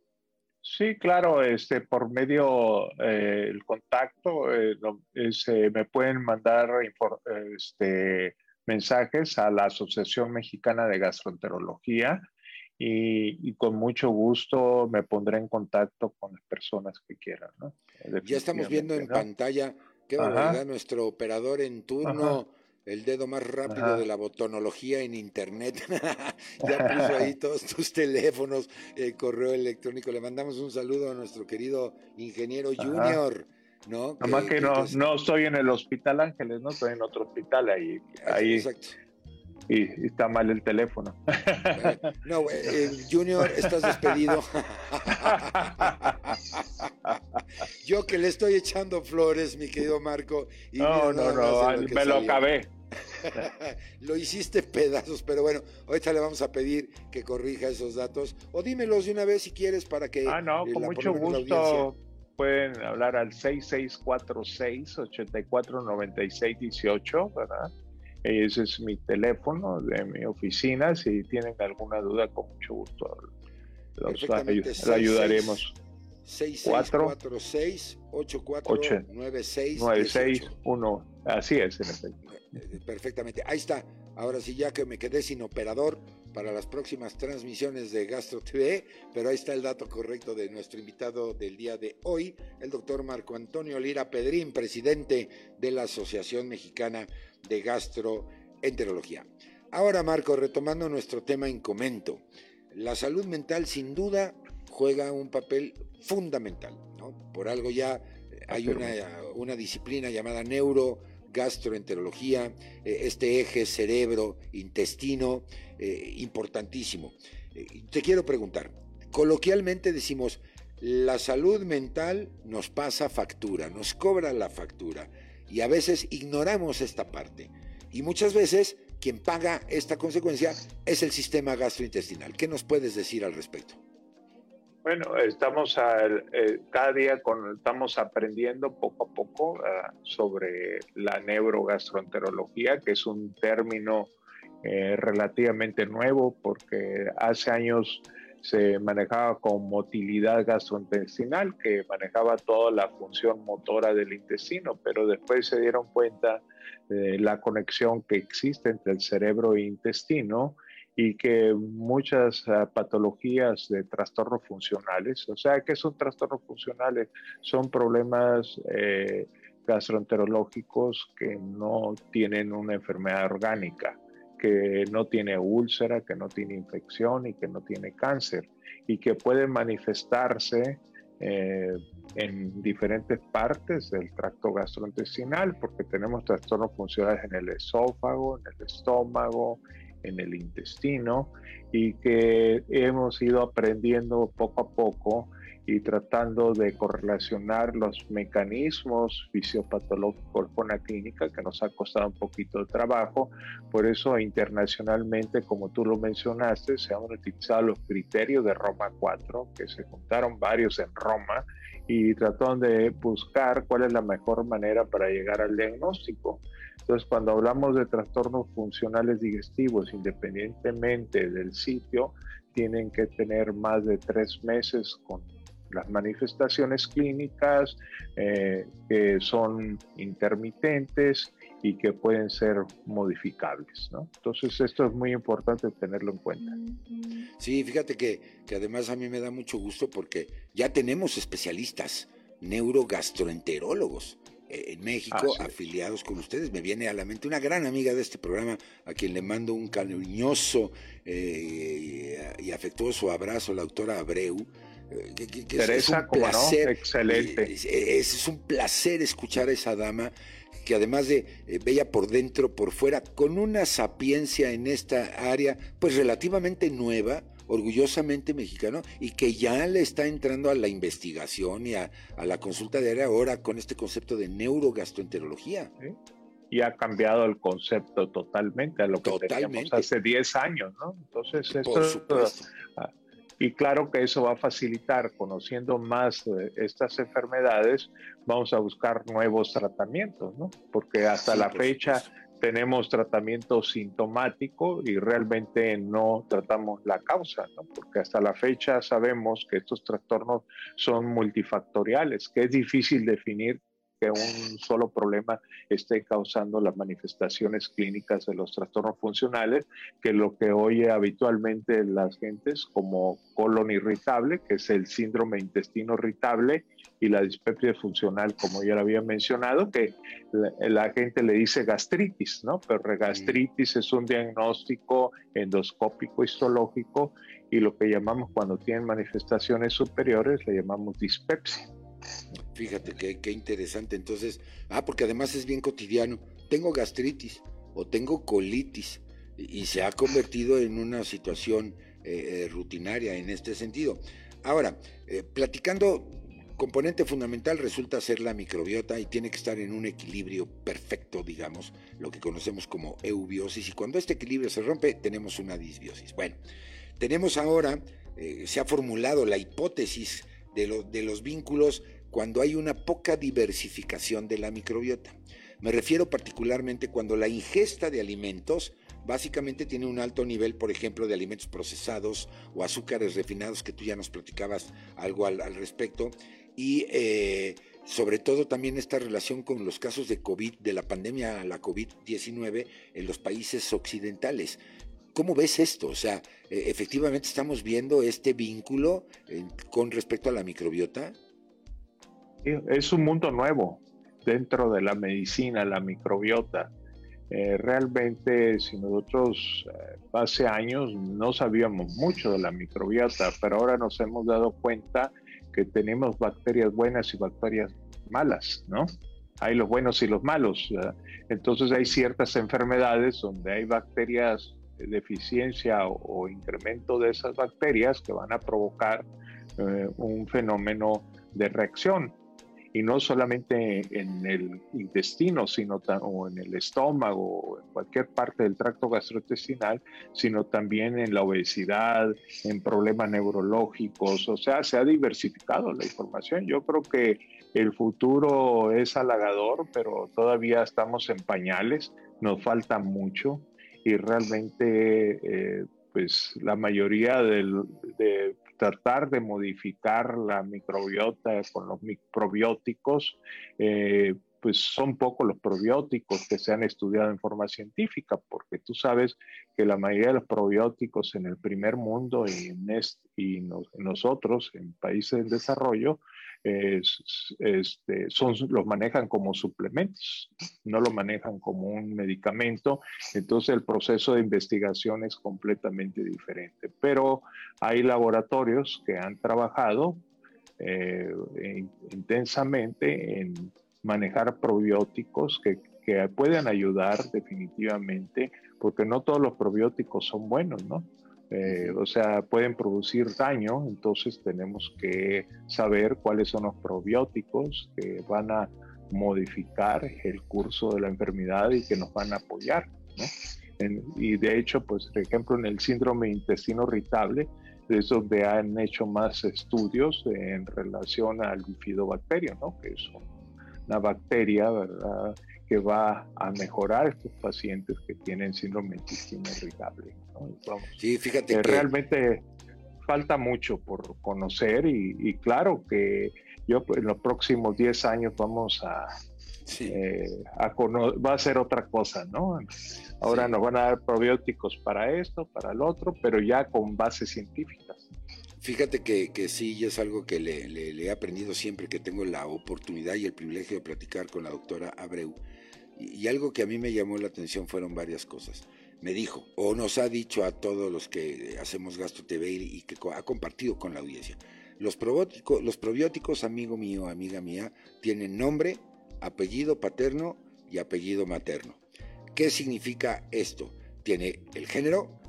C: Sí, claro, este, por medio eh, el contacto, eh, es, eh, me pueden mandar este, mensajes a la Asociación Mexicana de Gastroenterología y, y, con mucho gusto me pondré en contacto con las personas que quieran. ¿no?
A: Ya estamos viendo en ¿no? pantalla, qué barbaridad, nuestro operador en turno. Ajá el dedo más rápido Ajá. de la botonología en internet. ya puso ahí todos tus teléfonos, el correo electrónico. Le mandamos un saludo a nuestro querido ingeniero Ajá. Junior. ¿no?
C: Nada más que, que, no, no estoy en el Hospital Ángeles, no estoy en otro hospital ahí. ahí Exacto. Y, y está mal el teléfono.
A: No, eh, Junior, estás despedido. Yo que le estoy echando flores, mi querido Marco.
C: Y no, no, no, me salió. lo acabé.
A: lo hiciste pedazos, pero bueno, ahorita le vamos a pedir que corrija esos datos. O dímelos de una vez si quieres para que.
C: Ah, no, con mucho gusto. Pueden hablar al 6646-849618, ¿verdad? Ese es mi teléfono de mi oficina. Si tienen alguna duda, con mucho gusto los ayud ayudaremos.
A: 6646
C: 8496 Así es, en efecto.
A: Eh, perfectamente. Ahí está. Ahora sí, ya que me quedé sin operador para las próximas transmisiones de Gastro TV, pero ahí está el dato correcto de nuestro invitado del día de hoy, el doctor Marco Antonio Lira Pedrín, presidente de la Asociación Mexicana de Gastroenterología. Ahora, Marco, retomando nuestro tema en comento, la salud mental sin duda juega un papel fundamental, ¿no? Por algo ya hay una, una disciplina llamada neurogastroenterología, eh, este eje cerebro-intestino, eh, importantísimo. Eh, te quiero preguntar, coloquialmente decimos, la salud mental nos pasa factura, nos cobra la factura y a veces ignoramos esta parte y muchas veces quien paga esta consecuencia es el sistema gastrointestinal. ¿Qué nos puedes decir al respecto?
C: Bueno, estamos eh, cada día con, estamos aprendiendo poco a poco ah, sobre la neurogastroenterología, que es un término eh, relativamente nuevo porque hace años se manejaba con motilidad gastrointestinal, que manejaba toda la función motora del intestino, pero después se dieron cuenta de la conexión que existe entre el cerebro e intestino y que muchas ah, patologías de trastornos funcionales, o sea, que son trastornos funcionales? Son problemas eh, gastroenterológicos que no tienen una enfermedad orgánica que no tiene úlcera, que no tiene infección y que no tiene cáncer y que pueden manifestarse eh, en diferentes partes del tracto gastrointestinal porque tenemos trastornos funcionales en el esófago, en el estómago, en el intestino y que hemos ido aprendiendo poco a poco y tratando de correlacionar los mecanismos fisiopatológicos con la clínica, que nos ha costado un poquito de trabajo. Por eso internacionalmente, como tú lo mencionaste, se han utilizado los criterios de Roma 4, que se juntaron varios en Roma y trataron de buscar cuál es la mejor manera para llegar al diagnóstico. Entonces, cuando hablamos de trastornos funcionales digestivos, independientemente del sitio, tienen que tener más de tres meses con las manifestaciones clínicas eh, que son intermitentes y que pueden ser modificables. ¿no? Entonces esto es muy importante tenerlo en cuenta.
A: Sí, fíjate que, que además a mí me da mucho gusto porque ya tenemos especialistas, neurogastroenterólogos eh, en México, afiliados con ustedes. Me viene a la mente una gran amiga de este programa, a quien le mando un cariñoso eh, y afectuoso abrazo, la autora Abreu,
C: Teresa, como no, excelente.
A: Es, un placer escuchar a esa dama que además de eh, bella por dentro, por fuera, con una sapiencia en esta área, pues relativamente nueva, orgullosamente mexicano, y que ya le está entrando a la investigación y a, la consulta de área ahora con este concepto de neurogastroenterología.
C: y ha cambiado el concepto totalmente a lo que teníamos hace 10 años, ¿no? Entonces, esto, y claro que eso va a facilitar, conociendo más estas enfermedades, vamos a buscar nuevos tratamientos, ¿no? Porque hasta la fecha tenemos tratamiento sintomático y realmente no tratamos la causa, ¿no? Porque hasta la fecha sabemos que estos trastornos son multifactoriales, que es difícil definir que un solo problema esté causando las manifestaciones clínicas de los trastornos funcionales, que lo que oye habitualmente las gentes como colon irritable, que es el síndrome intestino irritable, y la dispepsia funcional, como ya lo había mencionado, que la, gente le dice gastritis, ¿no? Pero gastritis es un diagnóstico endoscópico histológico y lo que llamamos cuando tienen manifestaciones superiores le llamamos dispepsia.
A: Fíjate qué, interesante. Entonces, ah, porque además es bien cotidiano. Tengo gastritis o tengo colitis y, se ha convertido en una situación eh, eh, rutinaria en este sentido. Ahora, eh, platicando, componente fundamental resulta ser la microbiota y tiene que estar en un equilibrio perfecto, digamos, lo que conocemos como eubiosis. Y cuando este equilibrio se rompe, tenemos una disbiosis. Bueno, tenemos ahora, se ha formulado la hipótesis de, de los vínculos cuando hay una poca diversificación de la microbiota. Me refiero particularmente cuando la ingesta de alimentos básicamente tiene un alto nivel, por ejemplo, de alimentos procesados o azúcares refinados, que tú ya nos platicabas algo al, respecto, y eh, sobre todo también esta relación con los casos de COVID, de la pandemia, la COVID-19 en los países occidentales. ¿Cómo ves esto? O sea, e, efectivamente estamos viendo este vínculo eh, con respecto a la microbiota.
C: Es un mundo nuevo dentro de la medicina, la microbiota. Eh, realmente, si nosotros eh, hace años no sabíamos mucho de la microbiota, pero ahora nos hemos dado cuenta que tenemos bacterias buenas y bacterias malas, ¿no? Hay los buenos y los malos. entonces hay ciertas enfermedades donde hay bacterias deficiencia o, incremento de esas bacterias que van a provocar eh, un fenómeno de reacción. Y no solamente en el intestino, sino o en el estómago o en cualquier parte del tracto gastrointestinal, sino también en la obesidad, en problemas neurológicos, o sea, se ha diversificado la información. Yo creo que el futuro es halagador, pero todavía estamos en pañales, nos falta mucho y realmente eh, pues la mayoría de tratar de modificar la microbiota con los microbióticos, eh, pues son pocos los probióticos que se han estudiado en forma científica, porque tú sabes que la mayoría de los probióticos en el primer mundo y, en y nosotros, en países en desarrollo, este, son, los manejan como suplementos, no lo manejan como un medicamento, entonces el proceso de investigación es completamente diferente. Pero hay laboratorios que han trabajado eh, intensamente en manejar probióticos que, que pueden ayudar definitivamente, porque no todos los probióticos son buenos, ¿no? Eh, o sea, pueden producir daño, entonces tenemos que saber cuáles son los probióticos que van a modificar el curso de la enfermedad y que nos van a apoyar. y de hecho, pues, por ejemplo, en el síndrome de intestino irritable, es donde han hecho más estudios en relación al bifidobacterio, ¿no? que es una bacteria, ¿verdad? Que va a mejorar estos pacientes que tienen síndrome de intestino irritable.
A: sí, fíjate que,
C: realmente falta mucho por conocer y, claro que yo en los próximos 10 años vamos a, eh, va a ser otra cosa, ¿no? Ahora nos van a dar probióticos para esto, para el otro, pero ya con bases científicas.
A: Fíjate que, que sí, es algo que le, le, he aprendido siempre que tengo la oportunidad y el privilegio de platicar con la doctora Abreu. Y, algo que a mí me llamó la atención fueron varias cosas. Me dijo, o nos ha dicho a todos los que hacemos Gasto TV y que ha compartido con la audiencia, los probióticos, los probióticos, amigo mío, amiga mía, tienen nombre, apellido paterno y apellido materno. ¿Qué significa esto? Tiene el género,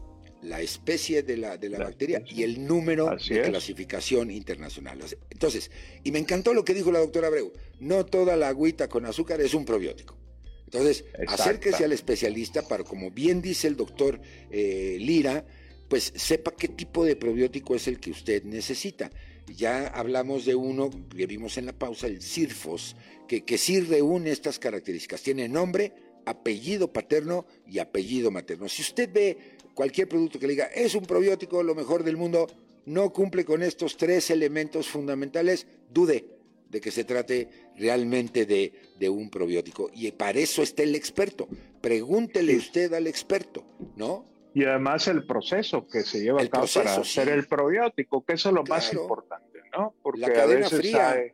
A: la especie de la, de la, bacteria y el número de clasificación internacional. Entonces, y me encantó lo que dijo la doctora Abreu, no toda la agüita con azúcar es un probiótico. Entonces, acérquese al especialista para, como bien dice el doctor eh, Lira, pues sepa qué tipo de probiótico es el que usted necesita. Ya hablamos de uno que vimos en la pausa, el CIRFOS, que, que sí reúne estas características. Tiene nombre, apellido paterno y apellido materno. Si usted ve cualquier producto que le diga es un probiótico lo mejor del mundo, no cumple con estos tres elementos fundamentales, dude de que se trate realmente de, un probiótico. Y para eso está el experto. Pregúntele usted al experto, ¿no?
C: Y además el proceso que se lleva a cabo para hacer el probiótico, que eso es lo más importante, ¿no?
A: Porque La cadena a veces fría.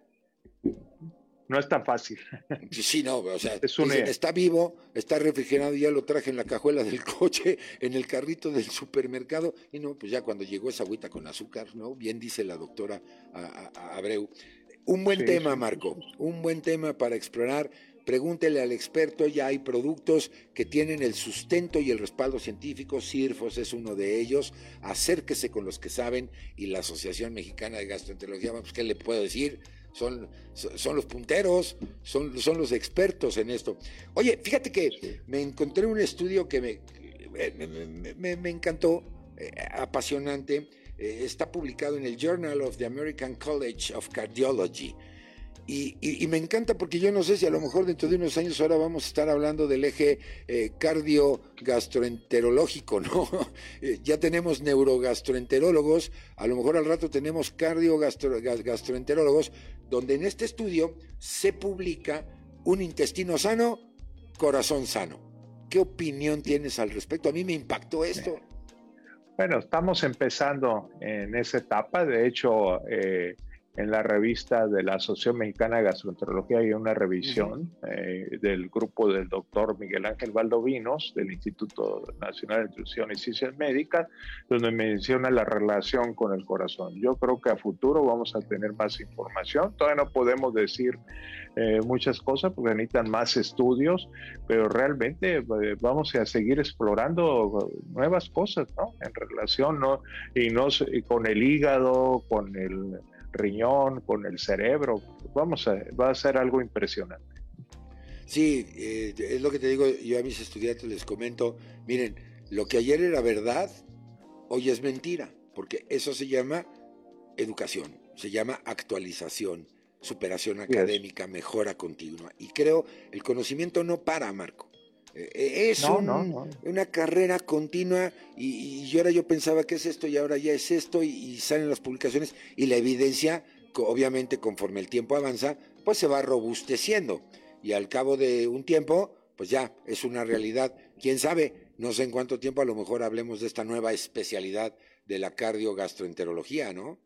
C: No es tan fácil.
A: Sí, no, o sea, está vivo, está refrigerado, ya lo traje en la cajuela del coche, en el carrito del supermercado, y no, pues ya cuando llegó esa agüita con azúcar, ¿no? Bien dice la doctora Abreu, un buen tema, Marco, un buen tema para explorar. Pregúntele al experto, ya hay productos que tienen el sustento y el respaldo científico, CIRFOS es uno de ellos, acérquese con los que saben y la Asociación Mexicana de Gastroenterología, pues ¿qué le puedo decir? Son, son los punteros, son, son los expertos en esto. Oye, fíjate que me encontré un estudio que me, me, encantó, eh, apasionante, eh, está publicado en el Journal of the American College of Cardiology. Y, me encanta porque yo no sé si a lo mejor dentro de unos años ahora vamos a estar hablando del eje eh, cardio-gastroenterológico, ¿no? Eh, ya tenemos neurogastroenterólogos, a lo mejor al rato tenemos cardio-gastroenterólogos, donde en este estudio se publica un intestino sano, corazón sano. ¿Qué opinión tienes al respecto? A mí me impactó esto.
C: Bueno, estamos empezando en esa etapa. De hecho, eh, en la revista de la Asociación Mexicana de Gastroenterología hay una revisión eh, del grupo del doctor Miguel Ángel Valdovinos del Instituto Nacional de Nutrición y Ciencias Médicas, donde menciona la relación con el corazón. Yo creo que a futuro vamos a tener más información. Todavía no podemos decir eh, muchas cosas porque necesitan más estudios, pero realmente eh, vamos a seguir explorando nuevas cosas, ¿no? En relación, ¿no? Y no con el hígado, con el riñón, con el cerebro. Vamos a, va a ser algo impresionante.
A: Sí, eh, es lo que te digo, yo a mis estudiantes les comento, miren, lo que ayer era verdad, hoy es mentira, porque eso se llama educación, se llama actualización, superación académica, mejora continua. Y creo, el conocimiento no para, Marco. Eh, es una carrera continua y, y, ahora yo pensaba que es esto y ahora ya es esto y, salen las publicaciones y la evidencia, obviamente conforme el tiempo avanza, pues se va robusteciendo y al cabo de un tiempo, pues ya es una realidad. ¿Quién sabe? No sé en cuánto tiempo a lo mejor hablemos de esta nueva especialidad de la cardiogastroenterología, ¿no?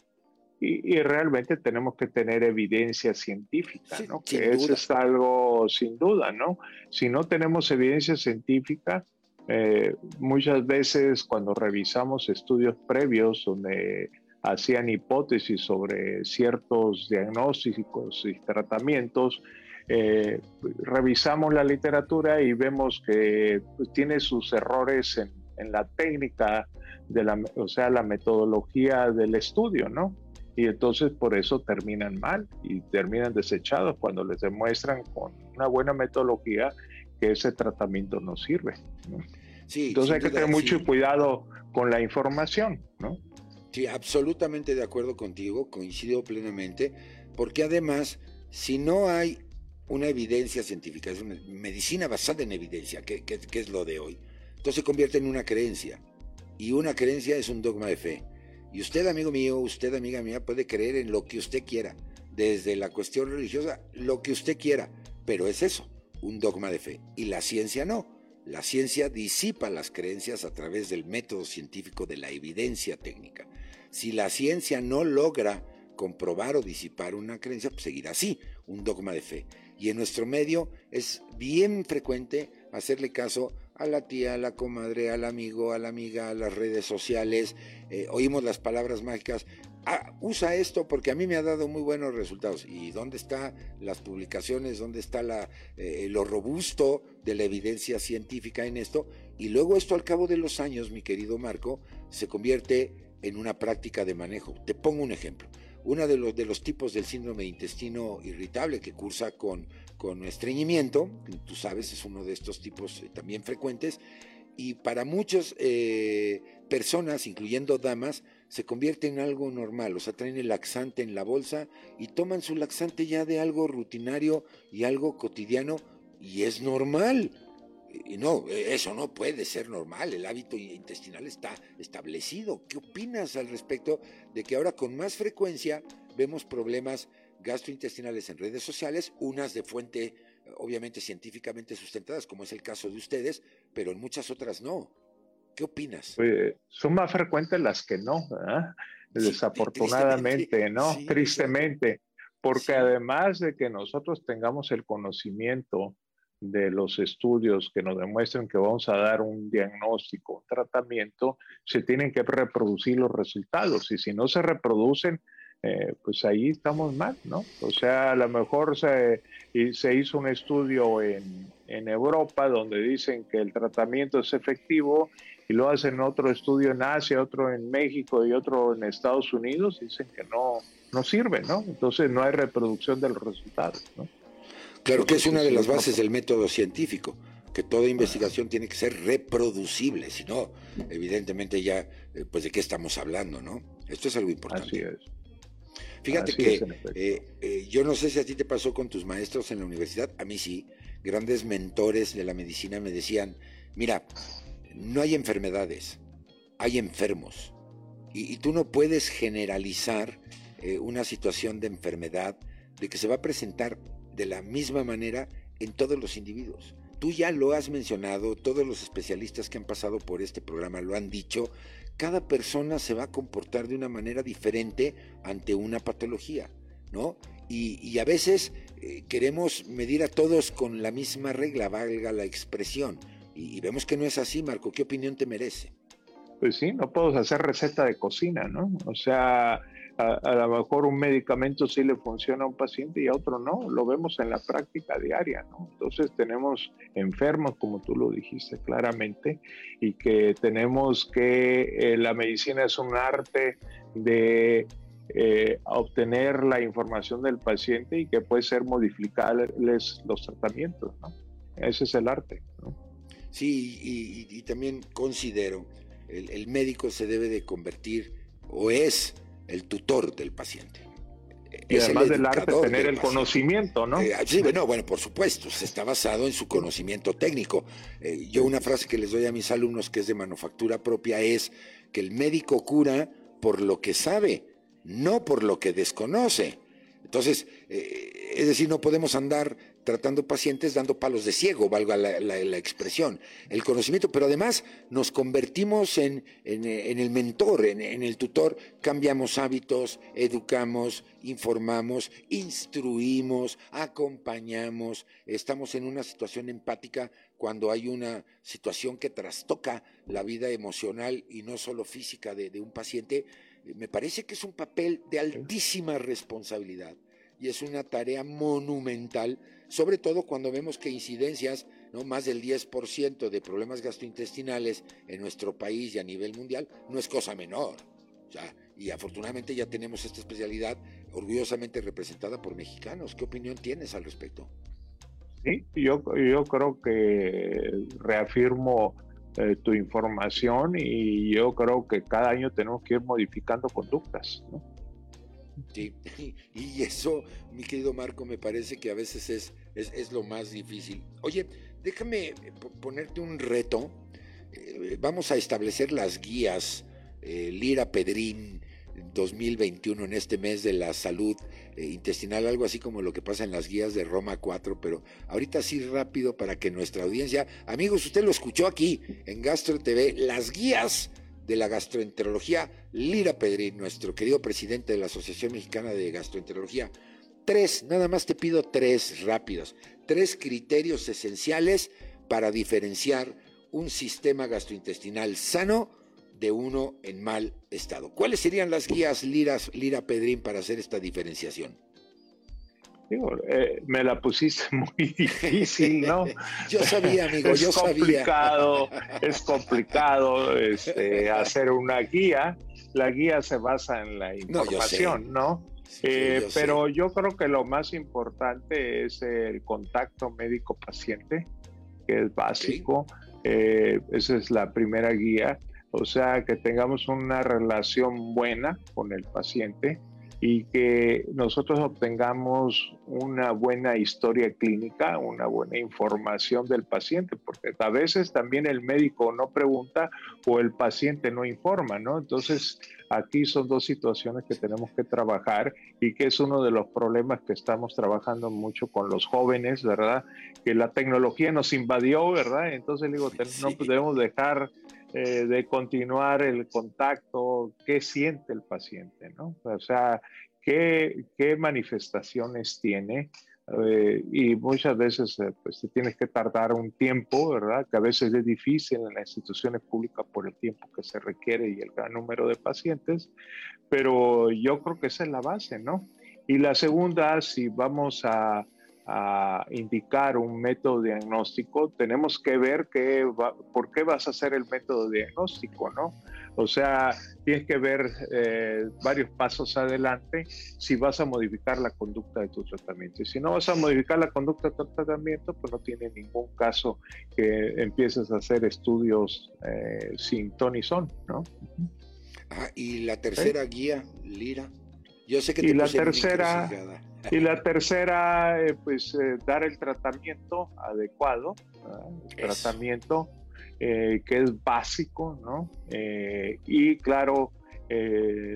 C: Y, realmente tenemos que tener evidencia científica, ¿no? Que eso es algo sin duda, ¿no? Si no tenemos evidencia científica, eh, muchas veces cuando revisamos estudios previos donde hacían hipótesis sobre ciertos diagnósticos y tratamientos, eh, revisamos la literatura y vemos que pues, tiene sus errores en, en, la técnica, de la, o sea, la metodología del estudio, ¿no? Y entonces por eso terminan mal y terminan desechados cuando les demuestran con una buena metodología que ese tratamiento no sirve. Sí, entonces hay que tener mucho cuidado con la información, ¿no?
A: Sí, absolutamente de acuerdo contigo, coincido plenamente, porque además, si no hay una evidencia científica, es una medicina basada en evidencia, que, que es lo de hoy, entonces se convierte en una creencia, y una creencia es un dogma de fe. Y usted, amigo mío, usted, amiga mía, puede creer en lo que usted quiera, desde la cuestión religiosa, lo que usted quiera, pero es eso, un dogma de fe. Y la ciencia no. La ciencia disipa las creencias a través del método científico de la evidencia técnica. Si la ciencia no logra comprobar o disipar una creencia, pues seguirá así, un dogma de fe. Y en nuestro medio es bien frecuente hacerle caso a la tía, a la comadre, al amigo, a la amiga, a las redes sociales, eh, oímos las palabras mágicas, ah, usa esto porque a mí me ha dado muy buenos resultados. ¿Y dónde están las publicaciones? ¿Dónde está la, eh, lo robusto de la evidencia científica en esto? Y luego esto al cabo de los años, mi querido Marco, se convierte en una práctica de manejo. Te pongo un ejemplo. Uno de los, de los tipos del síndrome de intestino irritable que cursa con con estreñimiento, tú sabes, es uno de estos tipos eh, también frecuentes, y para muchas eh, personas, incluyendo damas, se convierte en algo normal, o sea, traen el laxante en la bolsa y toman su laxante ya de algo rutinario y algo cotidiano, y es normal. Y no, eso no puede ser normal, el hábito intestinal está establecido. ¿Qué opinas al respecto de que ahora con más frecuencia vemos problemas gastrointestinales en redes sociales, unas de fuente obviamente científicamente sustentadas, como es el caso de ustedes, pero en muchas otras no. ¿Qué opinas?
C: Pues, son más frecuentes las que no, desafortunadamente, ¿no? Tristemente, porque además de que nosotros tengamos el conocimiento de los estudios que nos demuestran que vamos a dar un diagnóstico, un tratamiento, se tienen que reproducir los resultados y si no se reproducen, eh, pues ahí estamos mal, ¿no? O sea, a lo mejor se, se hizo un estudio en, en, Europa donde dicen que el tratamiento es efectivo y lo hacen otro estudio en Asia, otro en México y otro en Estados Unidos, dicen que no, no sirve, ¿no? Entonces no hay reproducción de los resultados, ¿no?
A: Claro que es una de las bases del método científico, que toda investigación tiene que ser reproducible, si no, evidentemente ya, eh, pues de qué estamos hablando, ¿no? Esto es algo importante.
C: Así es.
A: Fíjate que eh, eh, yo no sé si a ti te pasó con tus maestros en la universidad, a mí sí, grandes mentores de la medicina me decían, mira, no hay enfermedades, hay enfermos. Y, tú no puedes generalizar eh, una situación de enfermedad de que se va a presentar de la misma manera en todos los individuos. Tú ya lo has mencionado, todos los especialistas que han pasado por este programa lo han dicho, cada persona se va a comportar de una manera diferente ante una patología, ¿no? Y, a veces eh, queremos medir a todos con la misma regla, valga la expresión, y, vemos que no es así, Marco. ¿Qué opinión te merece?
C: Pues sí, no puedo hacer receta de cocina, ¿no? O sea, a, lo mejor un medicamento sí le funciona a un paciente y a otro no, lo vemos en la práctica diaria, ¿no? Entonces tenemos enfermos, como tú lo dijiste claramente, y que tenemos que eh, la medicina es un arte de eh, obtener la información del paciente y que puede ser modificarles los tratamientos. ¿no? Ese es el arte.
A: Sí, y, también considero, el médico se debe de convertir o es el tutor del paciente.
C: Y además del arte, tener el conocimiento, ¿no?
A: Eh, sí, bueno, bueno, por supuesto, está basado en su conocimiento técnico. Eh, yo una frase que les doy a mis alumnos que es de manufactura propia es que el médico cura por lo que sabe, no por lo que desconoce. Entonces, eh, es decir, no podemos andar tratando pacientes dando palos de ciego, valga la, expresión, el conocimiento, pero además nos convertimos en, el mentor, en, el tutor, cambiamos hábitos, educamos, informamos, instruimos, acompañamos, estamos en una situación empática cuando hay una situación que trastoca la vida emocional y no solo física de un paciente, me parece que es un papel de altísima responsabilidad y es una tarea monumental, sobre todo cuando vemos que incidencias, no más del 10% de problemas gastrointestinales en nuestro país y a nivel mundial no es cosa menor. y afortunadamente ya tenemos esta especialidad orgullosamente representada por mexicanos. ¿Qué opinión tienes al respecto?
C: Sí, yo, yo creo que reafirmo eh, tu información y yo creo que cada año tenemos que ir modificando conductas. ¿no?
A: Sí, y eso, mi querido Marco, me parece que a veces es, es, lo más difícil. Oye, déjame eh, ponerte un reto. Eh, vamos a establecer las guías eh, Lira Pedrín 2021 en este mes de la salud intestinal, algo así como lo que pasa en las guías de Roma 4, pero ahorita sí rápido para que nuestra audiencia, amigos, usted lo escuchó aquí en Gastro TV, las guías de la gastroenterología, Lira Pedrín, nuestro querido presidente de la Asociación Mexicana de Gastroenterología. Tres, nada más te pido tres rápidos, tres criterios esenciales para diferenciar un sistema gastrointestinal sano de uno en mal estado. ¿Cuáles serían las guías Liras, Lira Pedrín para hacer esta diferenciación?
C: Eh, me la pusiste muy difícil, ¿no?
A: yo sabía, amigo, es yo
C: complicado, Es complicado este, hacer una guía. La guía se basa en la información, ¿no? Eh, pero yo creo que lo más importante es el contacto médico-paciente, que es básico. Eh, esa es la primera guía. O sea, que tengamos una relación buena con el paciente y que nosotros obtengamos una buena historia clínica, una buena información del paciente, porque a veces también el médico no pregunta o el paciente no informa, ¿no? Entonces, aquí son dos situaciones que tenemos que trabajar y que es uno de los problemas que estamos trabajando mucho con los jóvenes, ¿verdad? Que la tecnología nos invadió, ¿verdad? Entonces, digo, no podemos dejar eh, de continuar el contacto, qué siente el paciente, ¿no? O sea, qué, qué manifestaciones tiene. Eh, y muchas veces eh, pues te tienes que tardar un tiempo, ¿verdad? Que a veces es difícil en las instituciones públicas por el tiempo que se requiere y el gran número de pacientes, pero yo creo que esa es la base, ¿no? Y la segunda, si vamos a, a indicar un método diagnóstico, tenemos que ver qué por qué vas a hacer el método diagnóstico, ¿no? O sea, tienes que ver eh, varios pasos adelante si vas a modificar la conducta de tu tratamiento. Y si no vas a modificar la conducta de tu tratamiento, pues no tiene ningún caso que empieces a hacer estudios eh, sin ton y son, ¿no?
A: Ah, y la tercera guía, Lira. Yo sé que
C: y la tercera y la tercera, eh, pues eh, dar el tratamiento adecuado, el tratamiento eh, que es básico, ¿no? y claro,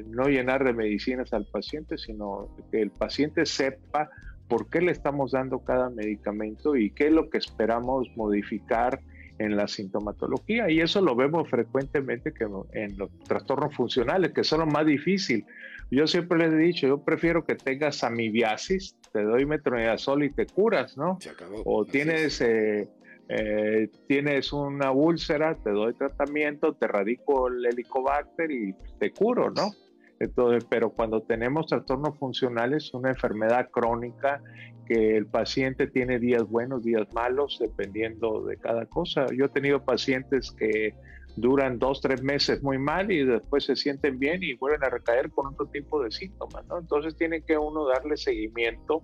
C: no llenar de medicinas al paciente, sino que el paciente sepa por qué le estamos dando cada medicamento y qué es lo que esperamos modificar en la sintomatología. Y eso lo vemos frecuentemente que en los trastornos funcionales, que son lo más difícil. Yo siempre les he dicho, yo prefiero que tengas amibiasis, te doy metronidazol y te curas, ¿no? O tienes, eh, eh, tienes una úlcera, te doy tratamiento, te radico el helicobacter y te curo, ¿no? Entonces, pero cuando tenemos trastornos funcionales, una enfermedad crónica que el paciente tiene días buenos, días malos, dependiendo de cada cosa. Yo he tenido pacientes que duran dos, tres meses muy mal y después se sienten bien y vuelven a recaer con otro tipo de síntomas, ¿no? Entonces tiene que uno darle seguimiento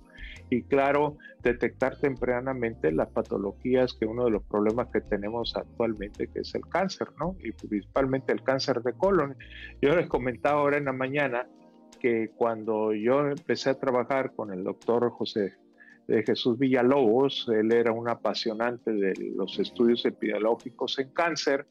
C: y claro, detectar tempranamente las patologías que uno de los problemas que tenemos actualmente que es el cáncer, ¿no? Y principalmente el cáncer de colon. Yo les comentaba ahora en la mañana que cuando yo empecé a trabajar con el doctor José de Jesús Villalobos, él era un apasionante de los estudios epidemiológicos en cáncer,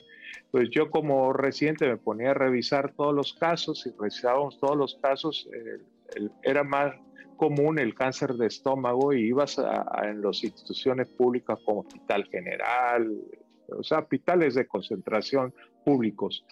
C: pues yo como residente me ponía a revisar todos los casos y revisábamos todos los casos, eh, era más común el cáncer de estómago y ibas a, en las instituciones públicas como Hospital General, o sea, hospitales de concentración públicos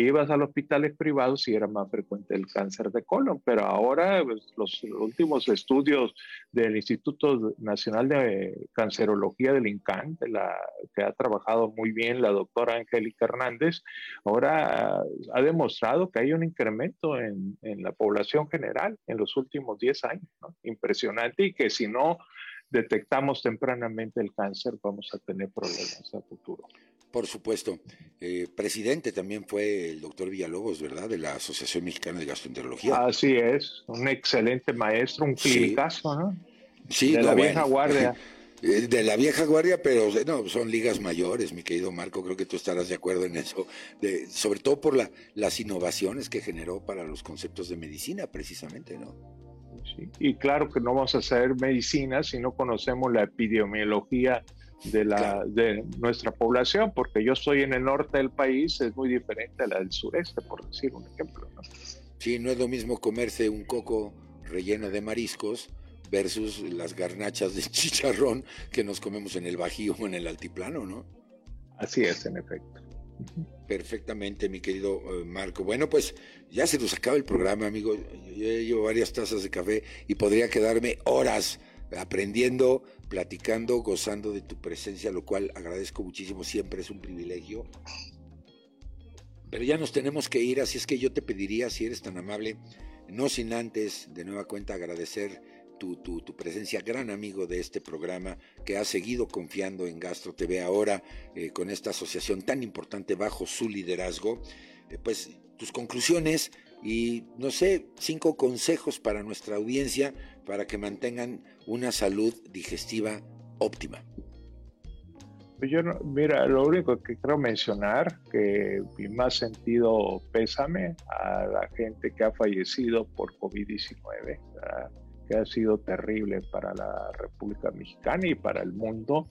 C: ibas a los hospitales privados y era más frecuente el cáncer de colon, pero ahora pues, los últimos estudios del Instituto Nacional de Cancerología del INCAN, la, que ha trabajado muy bien la doctora Angélica Hernández, ahora ha demostrado que hay un incremento en, en la población general en los últimos 10 años, impresionante, y que si no detectamos tempranamente el cáncer vamos a tener problemas a futuro.
A: Por supuesto. Eh, presidente también fue el doctor Villalobos, ¿verdad? De la Asociación Mexicana de Gastroenterología.
C: Así es, un excelente maestro, un clinicazo, ¿no?
A: Sí,
C: de la vieja guardia.
A: Eh, de la vieja guardia, pero no, son ligas mayores, mi querido Marco, creo que tú estarás de acuerdo en eso, de, sobre todo por la, las innovaciones que generó para los conceptos de medicina, precisamente, ¿no?
C: Sí. Y claro que no vamos a hacer medicina si no conocemos la epidemiología de, la, de nuestra población, porque yo estoy en el norte del país, es muy diferente a la del sureste, por decir un ejemplo. ¿no?
A: Sí, no es lo mismo comerse un coco relleno de mariscos versus las garnachas de chicharrón que nos comemos en el Bajío o en el Altiplano, ¿no?
C: Así es, en efecto.
A: Perfectamente, mi querido eh, Marco. Bueno, pues ya se nos acaba el programa, amigo. Yo llevo varias tazas de café y podría quedarme horas aprendiendo, platicando, gozando de tu presencia, lo cual agradezco muchísimo, siempre es un privilegio. Pero ya nos tenemos que ir, así es que yo te pediría, si eres tan amable, no sin antes, de nueva cuenta, agradecer tu, tu, presencia, gran amigo de este programa, que ha seguido confiando en Gastro TV ahora, eh, con esta asociación tan importante bajo su liderazgo. Eh, pues tus conclusiones y, no sé, cinco consejos para nuestra audiencia para que mantengan una salud digestiva óptima?
C: Pues yo mira, lo único que quiero mencionar, que mi más sentido pésame a la gente que ha fallecido por COVID-19, que ha sido terrible para la República Mexicana y para el mundo,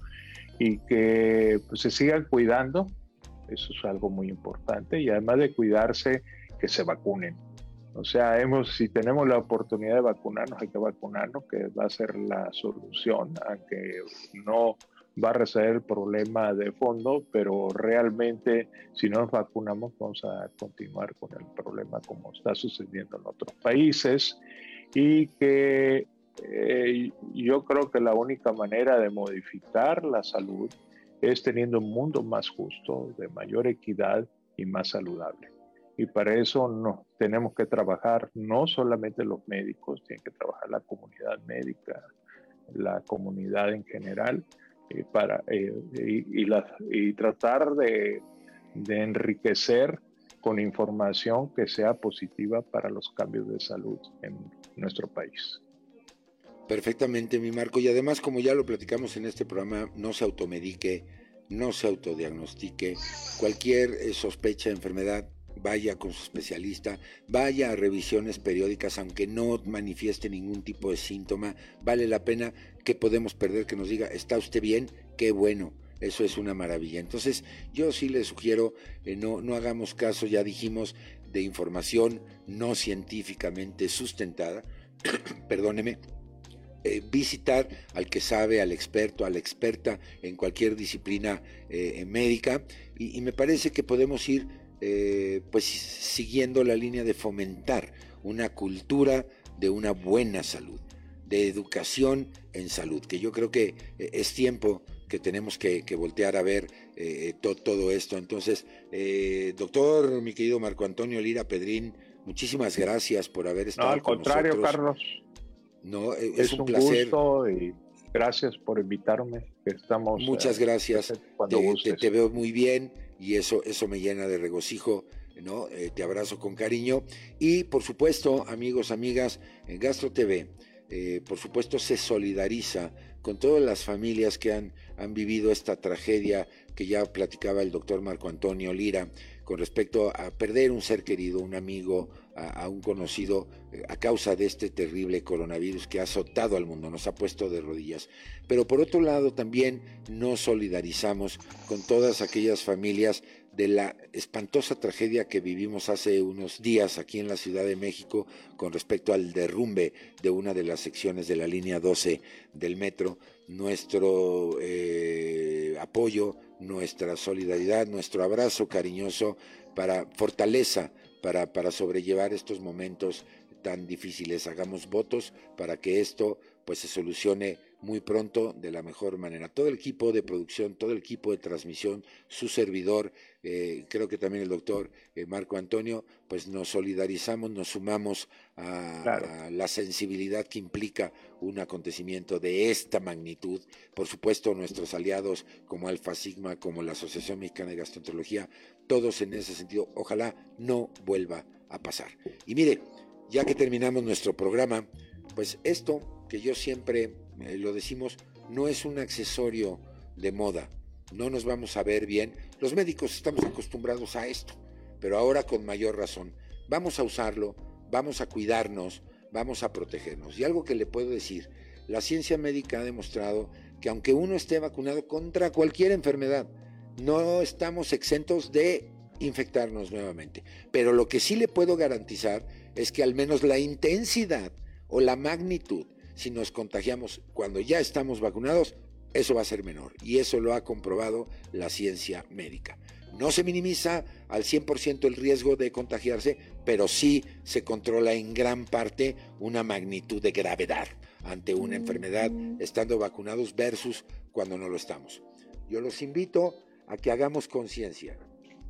C: y que pues, se sigan cuidando, eso es algo muy importante, y además de cuidarse, que se vacunen o sea, hemos, si tenemos la oportunidad de vacunarnos, hay que vacunarnos, que va a ser la solución, aunque no va a resolver el problema de fondo, pero realmente si no nos vacunamos vamos a continuar con el problema como está sucediendo en otros países y que eh, yo creo que la única manera de modificar la salud es teniendo un mundo más justo, de mayor equidad y más saludable. Y para eso no, tenemos que trabajar no solamente los médicos, tiene que trabajar la comunidad médica, la comunidad en general, eh, para, eh, y, y, tratar de, de enriquecer con información que sea positiva para los cambios de salud en nuestro país.
A: Perfectamente, mi Marco. Y además, como ya lo platicamos en este programa, no se automedique, no se autodiagnostique. Cualquier eh, sospecha enfermedad, vaya con su especialista, vaya a revisiones periódicas, aunque no manifieste ningún tipo de síntoma, vale la pena que podemos perder que nos diga, ¿está usted bien? Qué bueno. Eso es una maravilla. Entonces, yo sí le sugiero, eh, no, no hagamos caso, ya dijimos, de información no científicamente sustentada, perdóneme, eh, visitar al que sabe, al experto, a la experta en cualquier disciplina eh, médica y, me parece que podemos ir eh, pues siguiendo la línea de fomentar una cultura de una buena salud, de educación en salud, que yo creo que eh, es tiempo que tenemos que, voltear a ver eh, todo esto. Entonces, doctor, mi querido Marco Antonio Lira Pedrín, muchísimas gracias por haber estado
C: no, al contrario, Carlos.
A: No, es, un, placer.
C: Gusto y gracias por invitarme. Estamos.
A: Muchas gracias. te, te, veo muy bien y eso, eso me llena de regocijo. ¿no? Eh, te abrazo con cariño y por supuesto amigos, amigas, en Gastro TV, eh, por supuesto se solidariza con todas las familias que han, han vivido esta tragedia que ya platicaba el doctor Marco Antonio Lira con respecto a perder un ser querido, un amigo, a, un conocido eh, a causa de este terrible coronavirus que ha azotado al mundo, nos ha puesto de rodillas. Pero por otro lado también nos solidarizamos con todas aquellas familias de la espantosa tragedia que vivimos hace unos días aquí en la Ciudad de México con respecto al derrumbe de una de las secciones de la línea 12 del metro. Nuestro eh, apoyo, nuestra solidaridad, nuestro abrazo cariñoso para fortaleza para, para sobrellevar estos momentos tan difíciles. Hagamos votos para que esto pues se solucione muy pronto de la mejor manera. Todo el equipo de producción, todo el equipo de transmisión, su servidor, eh, creo que también el doctor eh, Marco Antonio, pues nos solidarizamos, nos sumamos a, la sensibilidad que implica un acontecimiento de esta magnitud. Por supuesto, nuestros aliados como Alfa Sigma, como la Asociación Mexicana de Gastroenterología, todos en ese sentido, ojalá no vuelva a pasar. Y mire, ya que terminamos nuestro programa, pues esto que yo siempre eh, lo decimos, no es un accesorio de moda, no nos vamos a ver bien. Los médicos estamos acostumbrados a esto, pero ahora con mayor razón. Vamos a usarlo, vamos a cuidarnos, vamos a protegernos. Y algo que le puedo decir, la ciencia médica ha demostrado que aunque uno esté vacunado contra cualquier enfermedad, no estamos exentos de infectarnos nuevamente. Pero lo que sí le puedo garantizar es que al menos la intensidad o la magnitud, si nos contagiamos cuando ya estamos vacunados, eso va a ser menor. Y eso lo ha comprobado la ciencia médica. No se minimiza al 100% el riesgo de contagiarse, pero sí se controla en gran parte una magnitud de gravedad ante una enfermedad estando vacunados versus cuando no lo estamos. Yo los invito a que hagamos conciencia.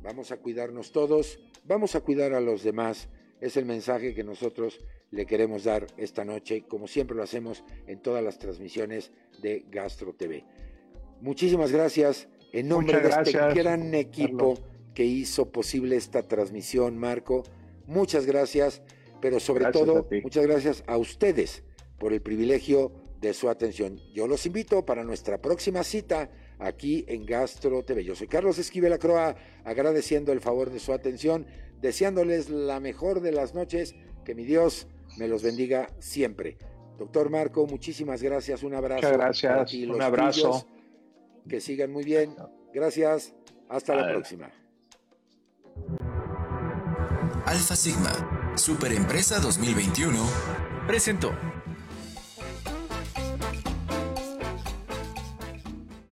A: Vamos a cuidarnos todos, vamos a cuidar a los demás. Es el mensaje que nosotros le queremos dar esta noche, como siempre lo hacemos en todas las transmisiones de Gastro TV. Muchísimas gracias en nombre de este gran equipo que hizo posible esta transmisión, Marco. Muchas gracias, pero sobre todo, muchas gracias a ustedes por el privilegio de su atención. Yo los invito para nuestra próxima cita aquí en Gastro TV. Yo soy Carlos Esquivel Acroa, agradeciendo el favor de su atención, deseándoles la mejor de las noches, que mi Dios me los bendiga siempre. Doctor Marco, muchísimas gracias, un abrazo.
C: Muchas gracias, un abrazo.
A: que sigan muy bien. Gracias, hasta la próxima.
B: Alfa Sigma, Superempresa 2021, presentó.